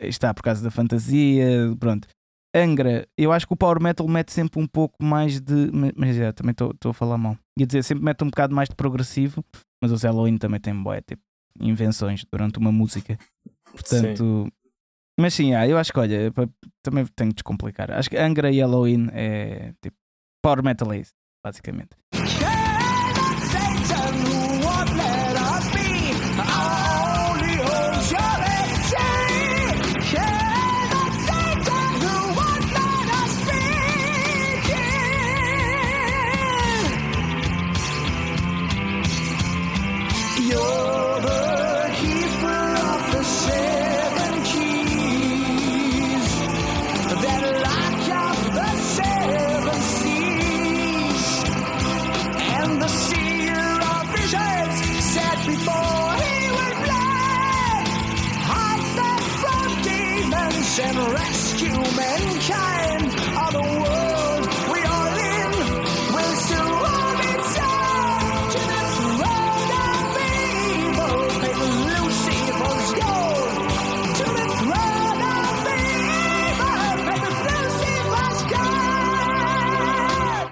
Está por causa da fantasia, pronto. Angra, eu acho que o Power Metal mete sempre um pouco mais de. ma- Mas é, também estou a falar mal. Ia dizer, sempre mete um bocado mais de progressivo, mas os Halloween também têm boé, tipo, invenções durante uma música. Portanto. Mas sim, ah, eu acho que, olha, pa- também tenho de descomplicar. Acho que Angra e Halloween é tipo. Power Metal é isso, basicamente.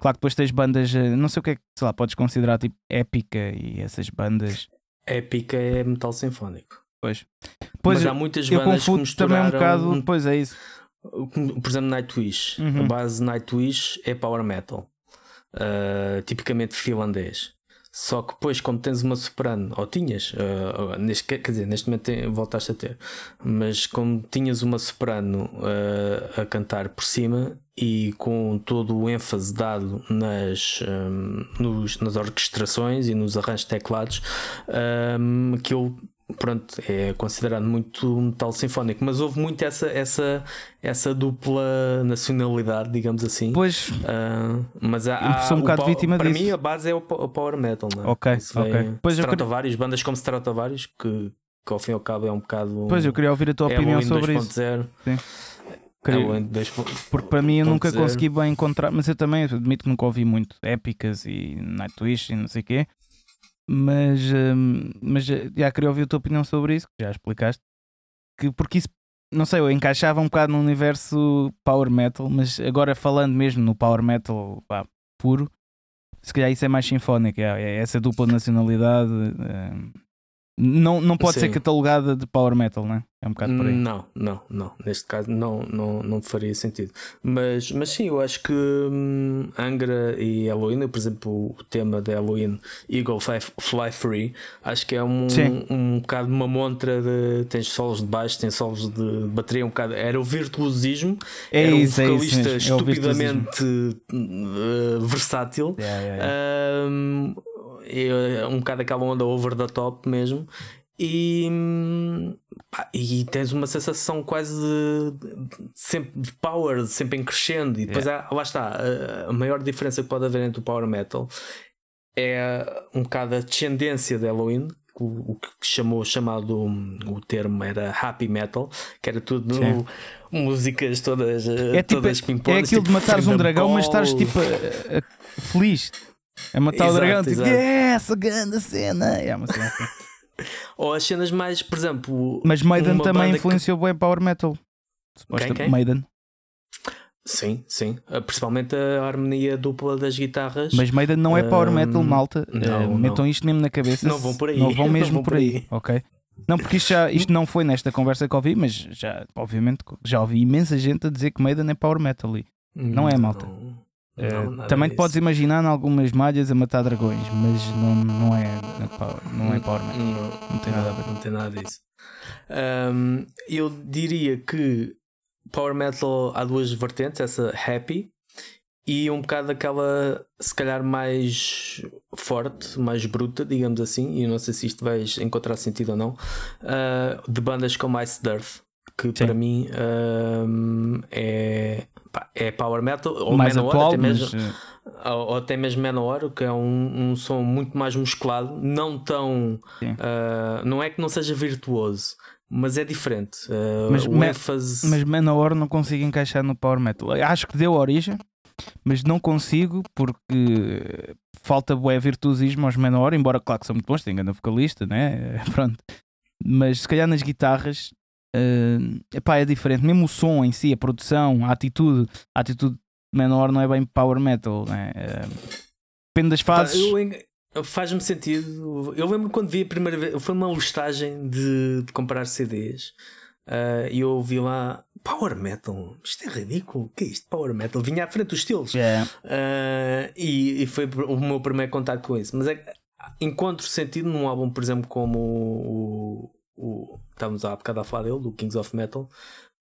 Claro que depois tens bandas, eh, não sei o que é que, sei lá, podes considerar tipo épica e essas bandas. Épica é metal sinfónico. Pois. Mas Pois há muitas eu bandas que confundo também um bocado. Pois é isso. Por exemplo, Nightwish. Uhum. A base Nightwish é power metal, uh, tipicamente finlandês. Só que depois, como tens uma soprano, ou tinhas, uh, neste, quer dizer, neste momento tem- voltaste a ter, mas como tinhas uma soprano uh, a cantar por cima e com todo o ênfase dado nas, um, nos- nas orquestrações e nos arranjos de teclados, um, aquilo pronto, é considerado muito metal sinfónico, mas houve muito essa, essa, essa dupla nacionalidade, digamos assim. Pois, Ah, mas há, Eu sou um bocado vítima para disso. mim a base é o, o power metal, não é? Ok, Isso ok. Pois eu Stratovarius, bandas como Stratovarius, que, que ao fim e ao cabo é um bocado. pois eu queria ouvir a tua é opinião sobre isso. 2.0. Queria- Halloween 2.0. Porque para mim eu nunca consegui bem encontrar, mas eu também admito que nunca ouvi muito épicas e Nightwish e não sei o quê. Mas, hum, mas eh, já queria ouvir a tua opinião sobre isso, que já explicaste. Que, porque isso, não sei, eu encaixava um bocado no universo power metal, mas agora falando mesmo no power metal pá, puro, se calhar isso é mais sinfónico, é, é essa dupla nacionalidade. hum, Não, não pode ser Sim. catalogada de power metal, né? É um bocado por aí. Não, não, não. Neste caso não, não, não faria sentido. Mas, mas sim, eu acho que hum, Angra e Halloween, por exemplo, o tema de Halloween, Eagle Fly, Fly Free, acho que é um, Sim. um bocado uma montra de. Tens solos de baixo, tens solos de bateria, um bocado. Era o virtuosismo, É era um isso, é isso vocalista é estupidamente uh, versátil. Yeah, yeah, yeah. Um, é um bocado aquela onda over the top mesmo. E, pá, e tens uma sensação quase de, de- sempre de power, sempre em crescendo. E depois há- lá está, a, a maior diferença que pode haver entre o power metal é um bocado a descendência de Halloween. O, o que chamou chamado o termo era happy metal, que era tudo Sim. músicas todas, eh, É, tipo, todas é pimponas, aquilo de tipo matares um dragão, mas estares tipo a- a- a- feliz. A matar o Exato, dragão, tipo, exato. yes, a grande cena. É uma cena assim. Ou as cenas mais, por exemplo. Mas Maiden também banda que- influenciou bem power metal. Suposta- quem? Maiden. Sim, sim. Uh, Principalmente a harmonia dupla das guitarras. Mas Maiden não é power Hum, metal, malta. não, não. metam isto mesmo na cabeça. Não vão por aí. Não vão Não mesmo vão por por aí, aí. ok? Não, porque isto, já, isto não foi nesta conversa que ouvi, mas já, obviamente, já ouvi imensa gente a dizer que Maiden é power metal. E, não é, malta. Não, eh, não, também te podes imaginar em algumas malhas a matar dragões, mas não, não, é, não é power, é metal. Não, Não tem nada a ver. Não tem nada disso. Um, eu diria que Power Metal há duas vertentes, essa happy e um bocado aquela se calhar mais forte, mais bruta, digamos assim, e eu não sei se isto vais encontrar sentido ou não, uh, de bandas como Ice Earth, que para mim um, é, é Power Metal ou mais Manowar, atual, até mesmo, mas eh, ou, ou até mesmo Manowar, que é um, um som muito mais musculado, não tão. Ah, não é que não seja virtuoso, mas é diferente. Ah, Mas Ma- ênfase. mas Manowar não consigo encaixar no power metal. Acho que deu origem, mas não consigo porque falta bué virtuosismo aos Manowar, embora claro que são muito bons, tem grande vocalista, né? Pronto. Mas se calhar nas guitarras eh, epá, é diferente. Mesmo o som em si, a produção, a atitude, a atitude de Manowar não é bem power metal, né? Eh, depende das fases. Faz-me sentido. Eu lembro quando vi a primeira vez. Foi uma listagem de, de comprar CDs. ah, E eu ouvi lá Power Metal. Isto é ridículo. O que é isto? Power Metal. Vinha à frente dos estilos. Yeah. Uh, e, e foi o meu primeiro contato com isso. Mas é que encontro sentido num álbum, por exemplo, como o, o estávamos há bocado a falar dele, do Kings of Metal.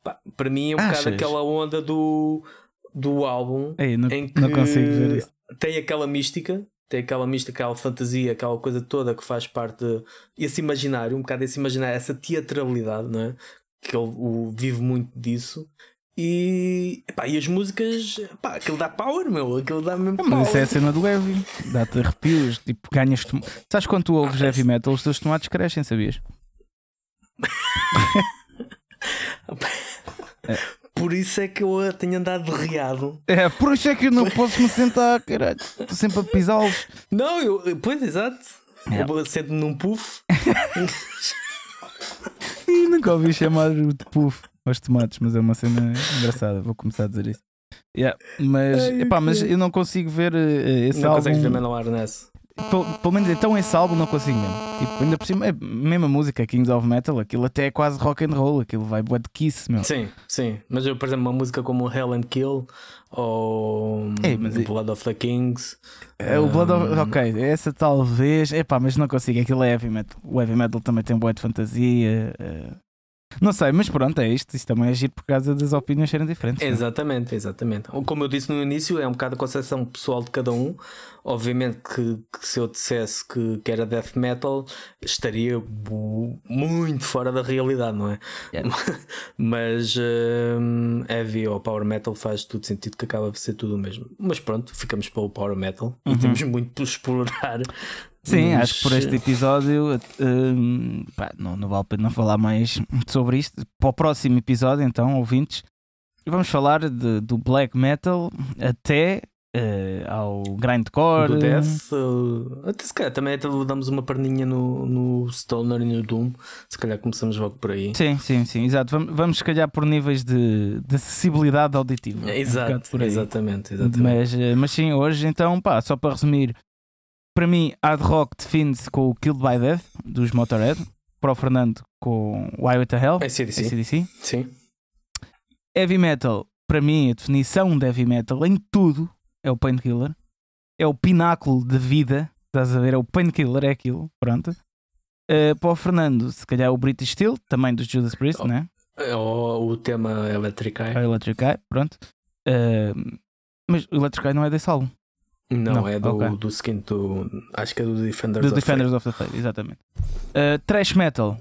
Pá, para mim é um Achas? bocado aquela onda do, do álbum Ei, não, em que não consigo ver isso. tem aquela mística. Tem aquela mística, aquela fantasia, aquela coisa toda que faz parte de, esse imaginário, um bocado esse imaginário, essa teatralidade, não é? Que ele o, vive muito disso. E, epá, e as músicas, pá, aquilo dá power, meu, aquilo dá mesmo power. Mas isso é a cena do heavy, dá-te arrepios, tipo, ganhas. Sabes quando tu ouves heavy metal, os teus tomates crescem, sabias? Por isso é que eu tenho andado de riado. É, por isso é que eu não posso me sentar, caralho. Estou sempre a pisá-los. Não, eu, pois exato. É. Eu sento-me num puff. E nunca ouvi chamar de puff aos tomates, mas é uma cena engraçada. Vou começar a dizer isso. Yeah, mas, Ai, epá, mas eu não consigo ver eh, esse não álbum. consegues ver Manowar nessa. Pelo, pelo menos então esse álbum não consigo mesmo. Tipo, ainda por cima, é a mesma música, Kings of Metal, aquilo até é quase rock and roll, aquilo vai bué de kiss, meu. Sim, sim. Mas eu, por exemplo, uma música como Hell and Kill ou Ei, mas- Blood of the Kings. É, o Blood of... Hum. Ok, essa talvez. Epá, mas não consigo. Aquilo é heavy metal. O heavy metal também tem boa de fantasia. Não sei, mas pronto, é isto. Isso também é giro por causa das opiniões serem diferentes. não é? Exatamente, exatamente. Como eu disse no início, é um bocado a concepção pessoal de cada um. Obviamente que, que se eu dissesse que, que era death metal, estaria muito fora da realidade, não é? Yeah. Mas hum, heavy ou power metal faz tudo sentido que acaba por ser tudo o mesmo. Mas pronto, ficamos pelo power metal e temos muito por explorar. Sim, Mas, acho que por este episódio hum, pá, não, não vale a pena falar mais sobre isto. Para o próximo episódio, então, ouvintes, vamos falar de- do black metal até eh, ao grindcore. do Death, uh, até se calhar também até damos uma perninha no, no Stoner e no Doom. Se calhar começamos logo por aí. Sim, sim, sim, exato. Vamos, vamos se calhar por níveis de, de acessibilidade auditiva. É um Exato, aí. exatamente, exatamente. Mas, eh, mas sim, hoje então, pá, só para resumir, para mim, hard rock define-se com o Killed by Death dos Motorhead. Para o Fernando, com Why With the Hell, ACDC. ACDC. Sim. Heavy metal, para mim, a definição de heavy metal em tudo é o Painkiller. É o pináculo de vida. Estás a ver? É o Painkiller, é aquilo. Pronto. Uh, para o Fernando, se calhar o British Steel, também dos Judas Priest, Oh. né? Ou o tema Electric Eye. É Electric Eye, pronto. Uh, mas o Electric Eye não é desse álbum. Não, Não, é do, ok. do seguinte, do, acho que é do Defenders Do of Defenders of the Faith, exatamente. Uh, Thrash Metal,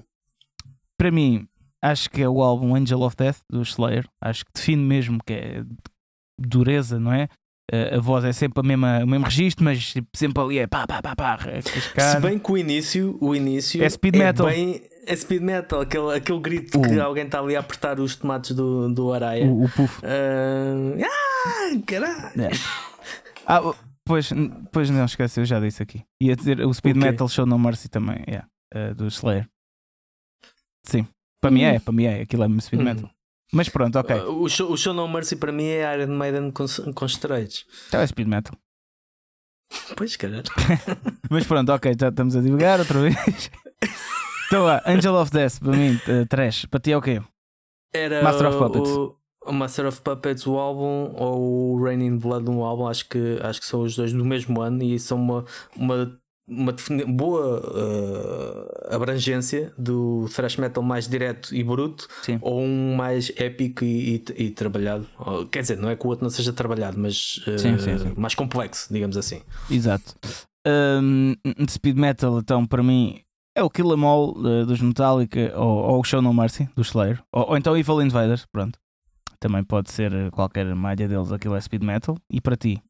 para mim, acho que é o álbum Angel of Death do Slayer. Acho que define mesmo que é dureza, não é? Uh, a voz é sempre a mesma, o mesmo registro, mas tipo, sempre ali é pá, pá, pá, pá, é. Se bem que o início, o início É speed metal. bem é speed metal, aquele, aquele grito que O- alguém está ali a apertar os tomates do, do Araia. o, o puff. Ah, ah, caralho! É. Ah, pois, pois não esquece, eu já disse aqui. Ia dizer o Speed O quê? Metal Show No Mercy também, yeah, uh, do Slayer. Sim, para mim é, para mim é, aquilo é Speed Hum. Metal. Mas pronto, ok. Ah, o, show, o Show No Mercy para mim é Iron Maiden com, com esteroides. Então é Speed Metal. Pois, caralho. Mas pronto, ok, já estamos a divulgar outra vez. então lá, Angel of Death, para mim, uh, trash. Para ti é o quê? Era Master of Puppets. O, o Master of Puppets, o álbum, ou o Raining Blood, um álbum, acho que, acho que são os dois do mesmo ano e são uma, uma, uma boa uh, abrangência do thrash metal mais direto e bruto Sim. ou um mais épico e, e- e trabalhado. Ou, Quer dizer, não é que o outro não seja trabalhado, mas uh, Sim, sim, sim. mais complexo, digamos assim. Exato. Um, Speed Metal, então, para mim, é o Kill 'Em All uh, dos Metallica ou, ou o Show No Mercy do Slayer. Ou, ou então Evil Invaders, pronto. Também pode ser uh, qualquer malha deles, aquilo é Speed Metal. E para ti?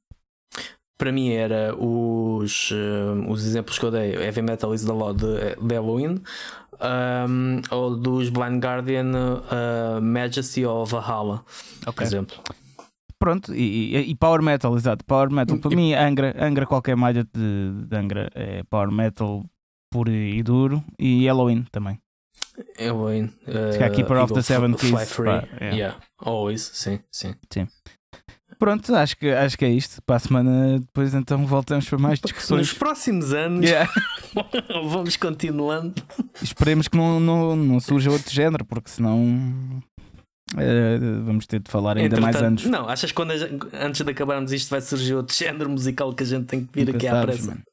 Para mim era os, uh, os exemplos que eu dei, Heavy Metal is the Law de, de Halloween, um, ou dos Blind Guardian, uh, Majesty ou Valhalla, por exemplo. Pronto, e, e- e Power Metal, exato. Power Metal, para E- mim, Angra, Angra, qualquer malha de, de Angra é Power Metal puro e duro. E Halloween também. Halloween. Uh, Se calhar Keeper of the Seven Keys, yeah. Yeah, always, sim, sim. Pronto, acho que, acho que é isto. Para a semana, depois então voltamos para mais Nos discussões. próximos anos Yeah. vamos continuando. Esperemos que não, não, não surja outro género, porque senão eh, vamos ter de falar ainda mais anos. Não, achas que quando gente- antes de acabarmos isto vai surgir outro género musical que a gente tem que vir Nunca aqui à sabes, pressa? mano.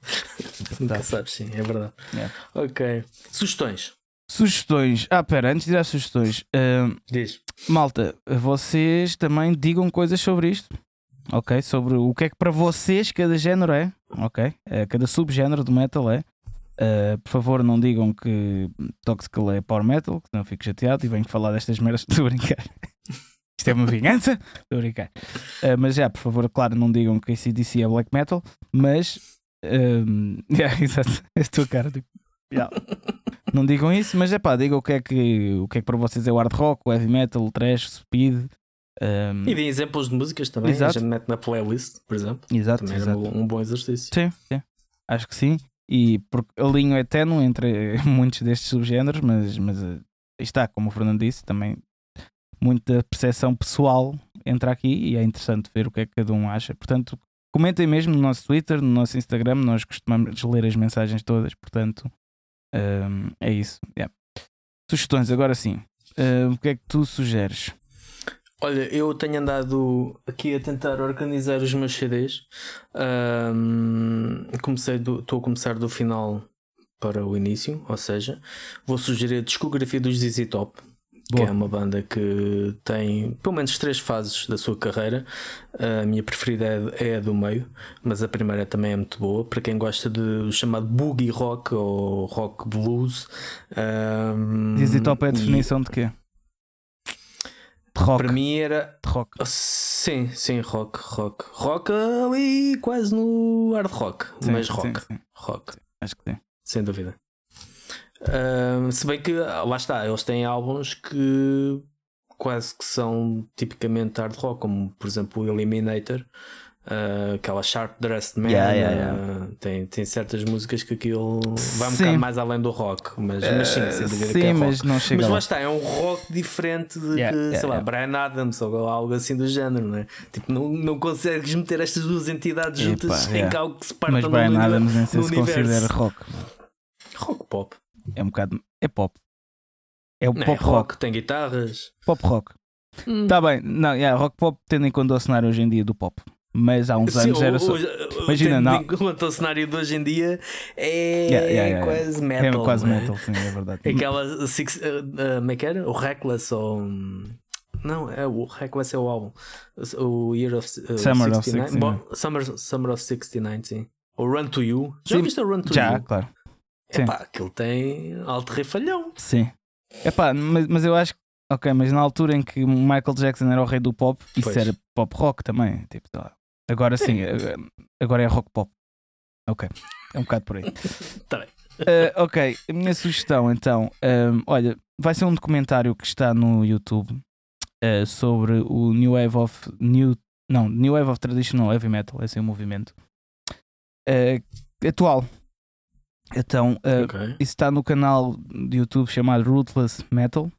Nunca sabes. sabes, sim, é verdade. Yeah. Ok. Sugestões. Sugestões. Ah, pera, antes de dar sugestões, eh, Diz. malta, vocês também digam coisas sobre isto. Ok? Sobre o que é que para vocês cada género é. Ok? Eh, cada subgénero do metal é. Eh, por favor, não digam que Toxical é power metal, que senão fico chateado e venho falar destas merdas. Estou a brincar. Isto é uma vingança? Estou a brincar. Eh, mas já, por favor, claro, não digam que ACDC é black metal, mas. ehm, yeah, exato. É a tua cara. Tipo, yeah. Não digam isso, mas é pá, digam o que é que, o que é que para vocês é o hard rock, o heavy metal, o trash, o speed. ehm, E de exemplos de músicas também. Exato. A gente mete na playlist, por exemplo. exato, Também exato. um, um bom exercício. Sim, sim. Acho que sim. E porque a linha é ténue entre muitos destes subgéneros, mas, mas eh, está, como o Fernando disse, também muita percepção pessoal entra aqui e é interessante ver o que é que cada um acha. Portanto, comentem mesmo no nosso Twitter, no nosso Instagram, nós costumamos ler as mensagens todas, portanto, ehm, é isso. yeah. Sugestões, agora sim. Eh, o que é que tu sugeres? Olha, eu tenho andado aqui a tentar organizar os meus CDs. Ahm, comecei do- Estou a começar do final para o início, ou seja, vou sugerir a discografia dos ZZ Top. Que Boa. é uma banda que tem pelo menos três fases da sua carreira. A minha preferida é, é a do meio, mas a primeira também é muito boa. Para quem gosta do chamado boogie rock ou rock blues, ahm, Dizzy Top é a e definição de quê? Rock. Para mim era rock. Sim, sim, rock, rock. Rock ali quase no hard rock, Sim, mas sim, rock, sim. rock, Acho que sim. sem dúvida. Se bem que lá está, eles têm álbuns que quase que são tipicamente hard rock, como por exemplo o Eliminator, Uh, aquela Sharp Dressed Man, Yeah, yeah, uh, tem, tem certas músicas que aquilo vai um Sim. bocado mais além do rock, mas, mas sim, sem dúvida sim, que é rock. mas não chega Mas lá. está, é um rock diferente de Yeah, que, yeah, sei lá, yeah. Brian Adams ou algo assim do género, não é? Tipo, não, não consegues meter estas duas entidades juntas yeah. que algo que se parta Mas no, Brian Adams sei no se universo. considera rock. Rock pop. É um bocado. É pop. É o Não, pop é rock. rock, tem guitarras. Pop rock. Hum. Tá bem, não, yeah, rock pop tendo em conta o cenário hoje em dia do pop. Mas há uns Sim, anos era só. Imagina, tendo não. em conta o cenário de hoje em dia é Yeah, yeah, yeah, quase é metal. quase é? metal, sim, é verdade. Aquela six, uh, uh, como é que era? O Reckless ou. Não, é o Reckless é o álbum. O Year of uh, Summer of 69. 69. Bom, Summer, Summer of 69, sim. O Run to You. Já Sim, viste o Run to Já, You? claro. Sim. Epá, aquilo tem alto refalhão. Sim. Epá, mas, mas eu acho que. Ok, mas na altura em que Michael Jackson era o rei do pop, isso Pois. era pop rock também. Tipo, sei lá. Agora sim, agora- agora é rock pop. Ok, é um bocado por aí. Tá bem. Eh, ok, a minha sugestão então, ehm, olha, vai ser um documentário que está no YouTube eh, sobre o New Wave of New, não, New Wave of Traditional Heavy Metal, esse é o movimento eh, atual. Então, eh, Ok. isso está no canal de YouTube chamado Ruthless Metal.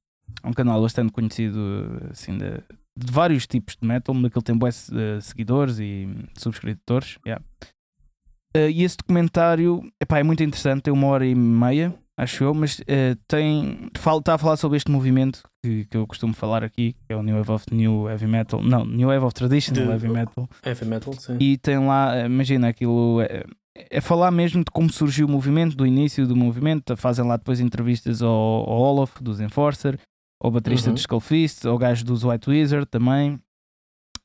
É um canal bastante conhecido assim, de, de vários tipos de metal, naquele tem bué eh, seguidores e subscritores. yeah. Eh, e esse documentário epá, é muito interessante, tem uma hora e meia, acho eu, mas eh, tem, fala- está a falar sobre este movimento que, que eu costumo falar aqui, que é o New Wave of New Heavy Metal, não, New Wave of Traditional De- Heavy Metal. Heavy metal, sim. E tem lá, imagina aquilo. É, é falar mesmo de como surgiu o movimento, do início do movimento. Fazem lá depois entrevistas ao, ao Olaf, dos Enforcer, ao baterista Uhum. dos Skullfist, ao gajo dos White Wizard também.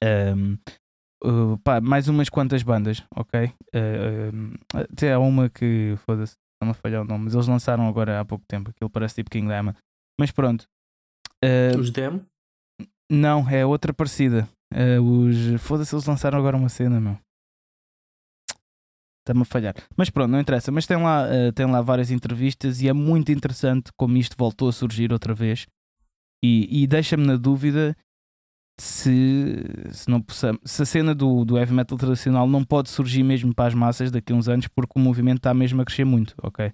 Ahm, uh, pá, mais umas quantas bandas, ok? Uh, um, até há uma que, foda-se, não me falhar o nome, mas eles lançaram agora há pouco tempo. Aquilo parece tipo King Diamond. Mas pronto. Os demo? não, é outra parecida. Eh, os. Foda-se, eles lançaram agora uma cena, meu. Está-me a falhar. Mas pronto, não interessa. Mas tem lá, eh, tem lá várias entrevistas e é muito interessante como isto voltou a surgir outra vez. E, e deixa-me na dúvida se, se, não possamos, se a cena do, do heavy metal tradicional não pode surgir mesmo para as massas daqui a uns anos, porque o movimento está mesmo a crescer muito, ok?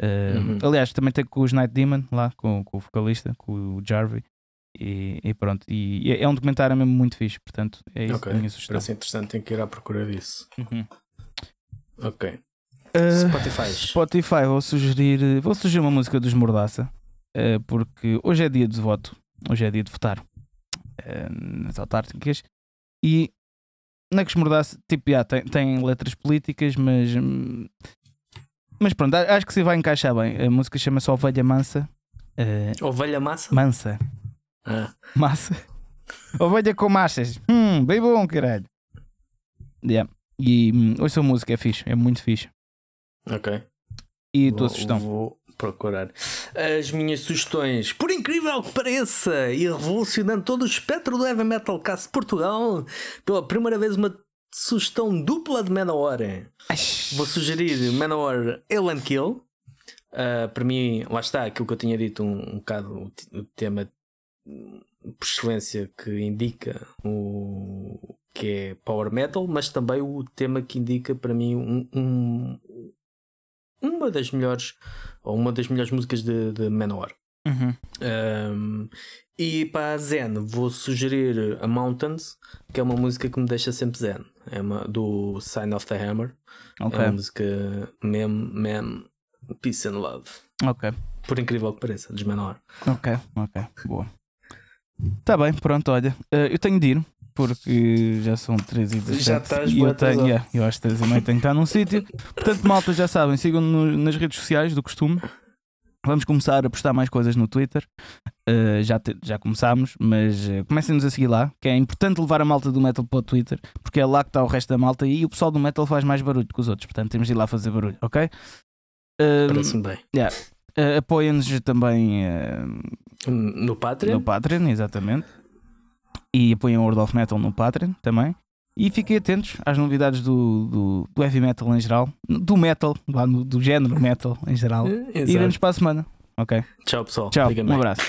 Eh, Uhum. Aliás, também tem com os Night Demon lá, com, com o vocalista, com o Jarvey. E, e pronto, e é- é um documentário mesmo muito fixe, portanto é isso Ok, a minha sugestão. Parece interessante, tenho que ir à procura disso. Uhum. Ok. Uh, Spotify. Spotify, vou sugerir, vou sugerir uma música dos Mordaça, uh, porque hoje é dia de voto, hoje é dia de votar uh, nas autárquicas e não é que os Mordaça, tipo, já, tem, tem letras políticas, mas mas pronto, acho que se vai encaixar bem. A música chama-se Ovelha Mansa. uh, Ovelha massa? mansa. Ah, Massa. Ovelha com massas. Hum, bem bom, caralho. Yeah. E hum, ouça a música, é fixe, é muito fixe. ok. E a tua Vou- sugestão? Vou procurar. As minhas sugestões, por incrível que pareça, e revolucionando todo o espectro do heavy metal de Portugal, pela primeira vez uma sugestão dupla de Manowar. Vou sugerir Manowar Ellen Kill. Ah, para mim, lá está aquilo que eu tinha dito, um, um bocado o, tema hum, por excelência que indica o que é Power Metal, mas também o tema que indica para mim um- um, uma das melhores ou uma das melhores músicas de, de Manowar. Uhum. Um, e para a Zen vou sugerir a Mountains, que é uma música que me deixa sempre zen. É uma, do Sign of the Hammer. Ok, É uma música mem, mem, peace and love. ok, Por incrível que pareça, dos Manowar. ok, ok, boa. Tá bem, pronto, olha. eh, eu tenho de ir, porque já são 3 e 17 Já estás e eu tenho, yeah, eu às 3 e meia tenho que estar num sítio. Portanto, malta, já sabem, sigam nas redes sociais do costume. Vamos começar a postar mais coisas no Twitter. Eh, já, te- já começámos, mas eh, comecem-nos a seguir lá, que é importante levar a malta do metal para o Twitter, porque é lá que está o resto da malta e o pessoal do metal faz mais barulho que os outros, portanto temos de ir lá fazer barulho, ok? Eh, Parece-me bem. eh, Apoiem-nos também No Patreon, no Patreon, exatamente. E apoiem o World of Metal no Patreon também. E fiquem atentos às novidades do, do, do heavy metal em geral, do metal, no- do género metal em geral. Eh, E exato. vemos para a semana. Ok? Tchau pessoal. Tchau, um bem. abraço.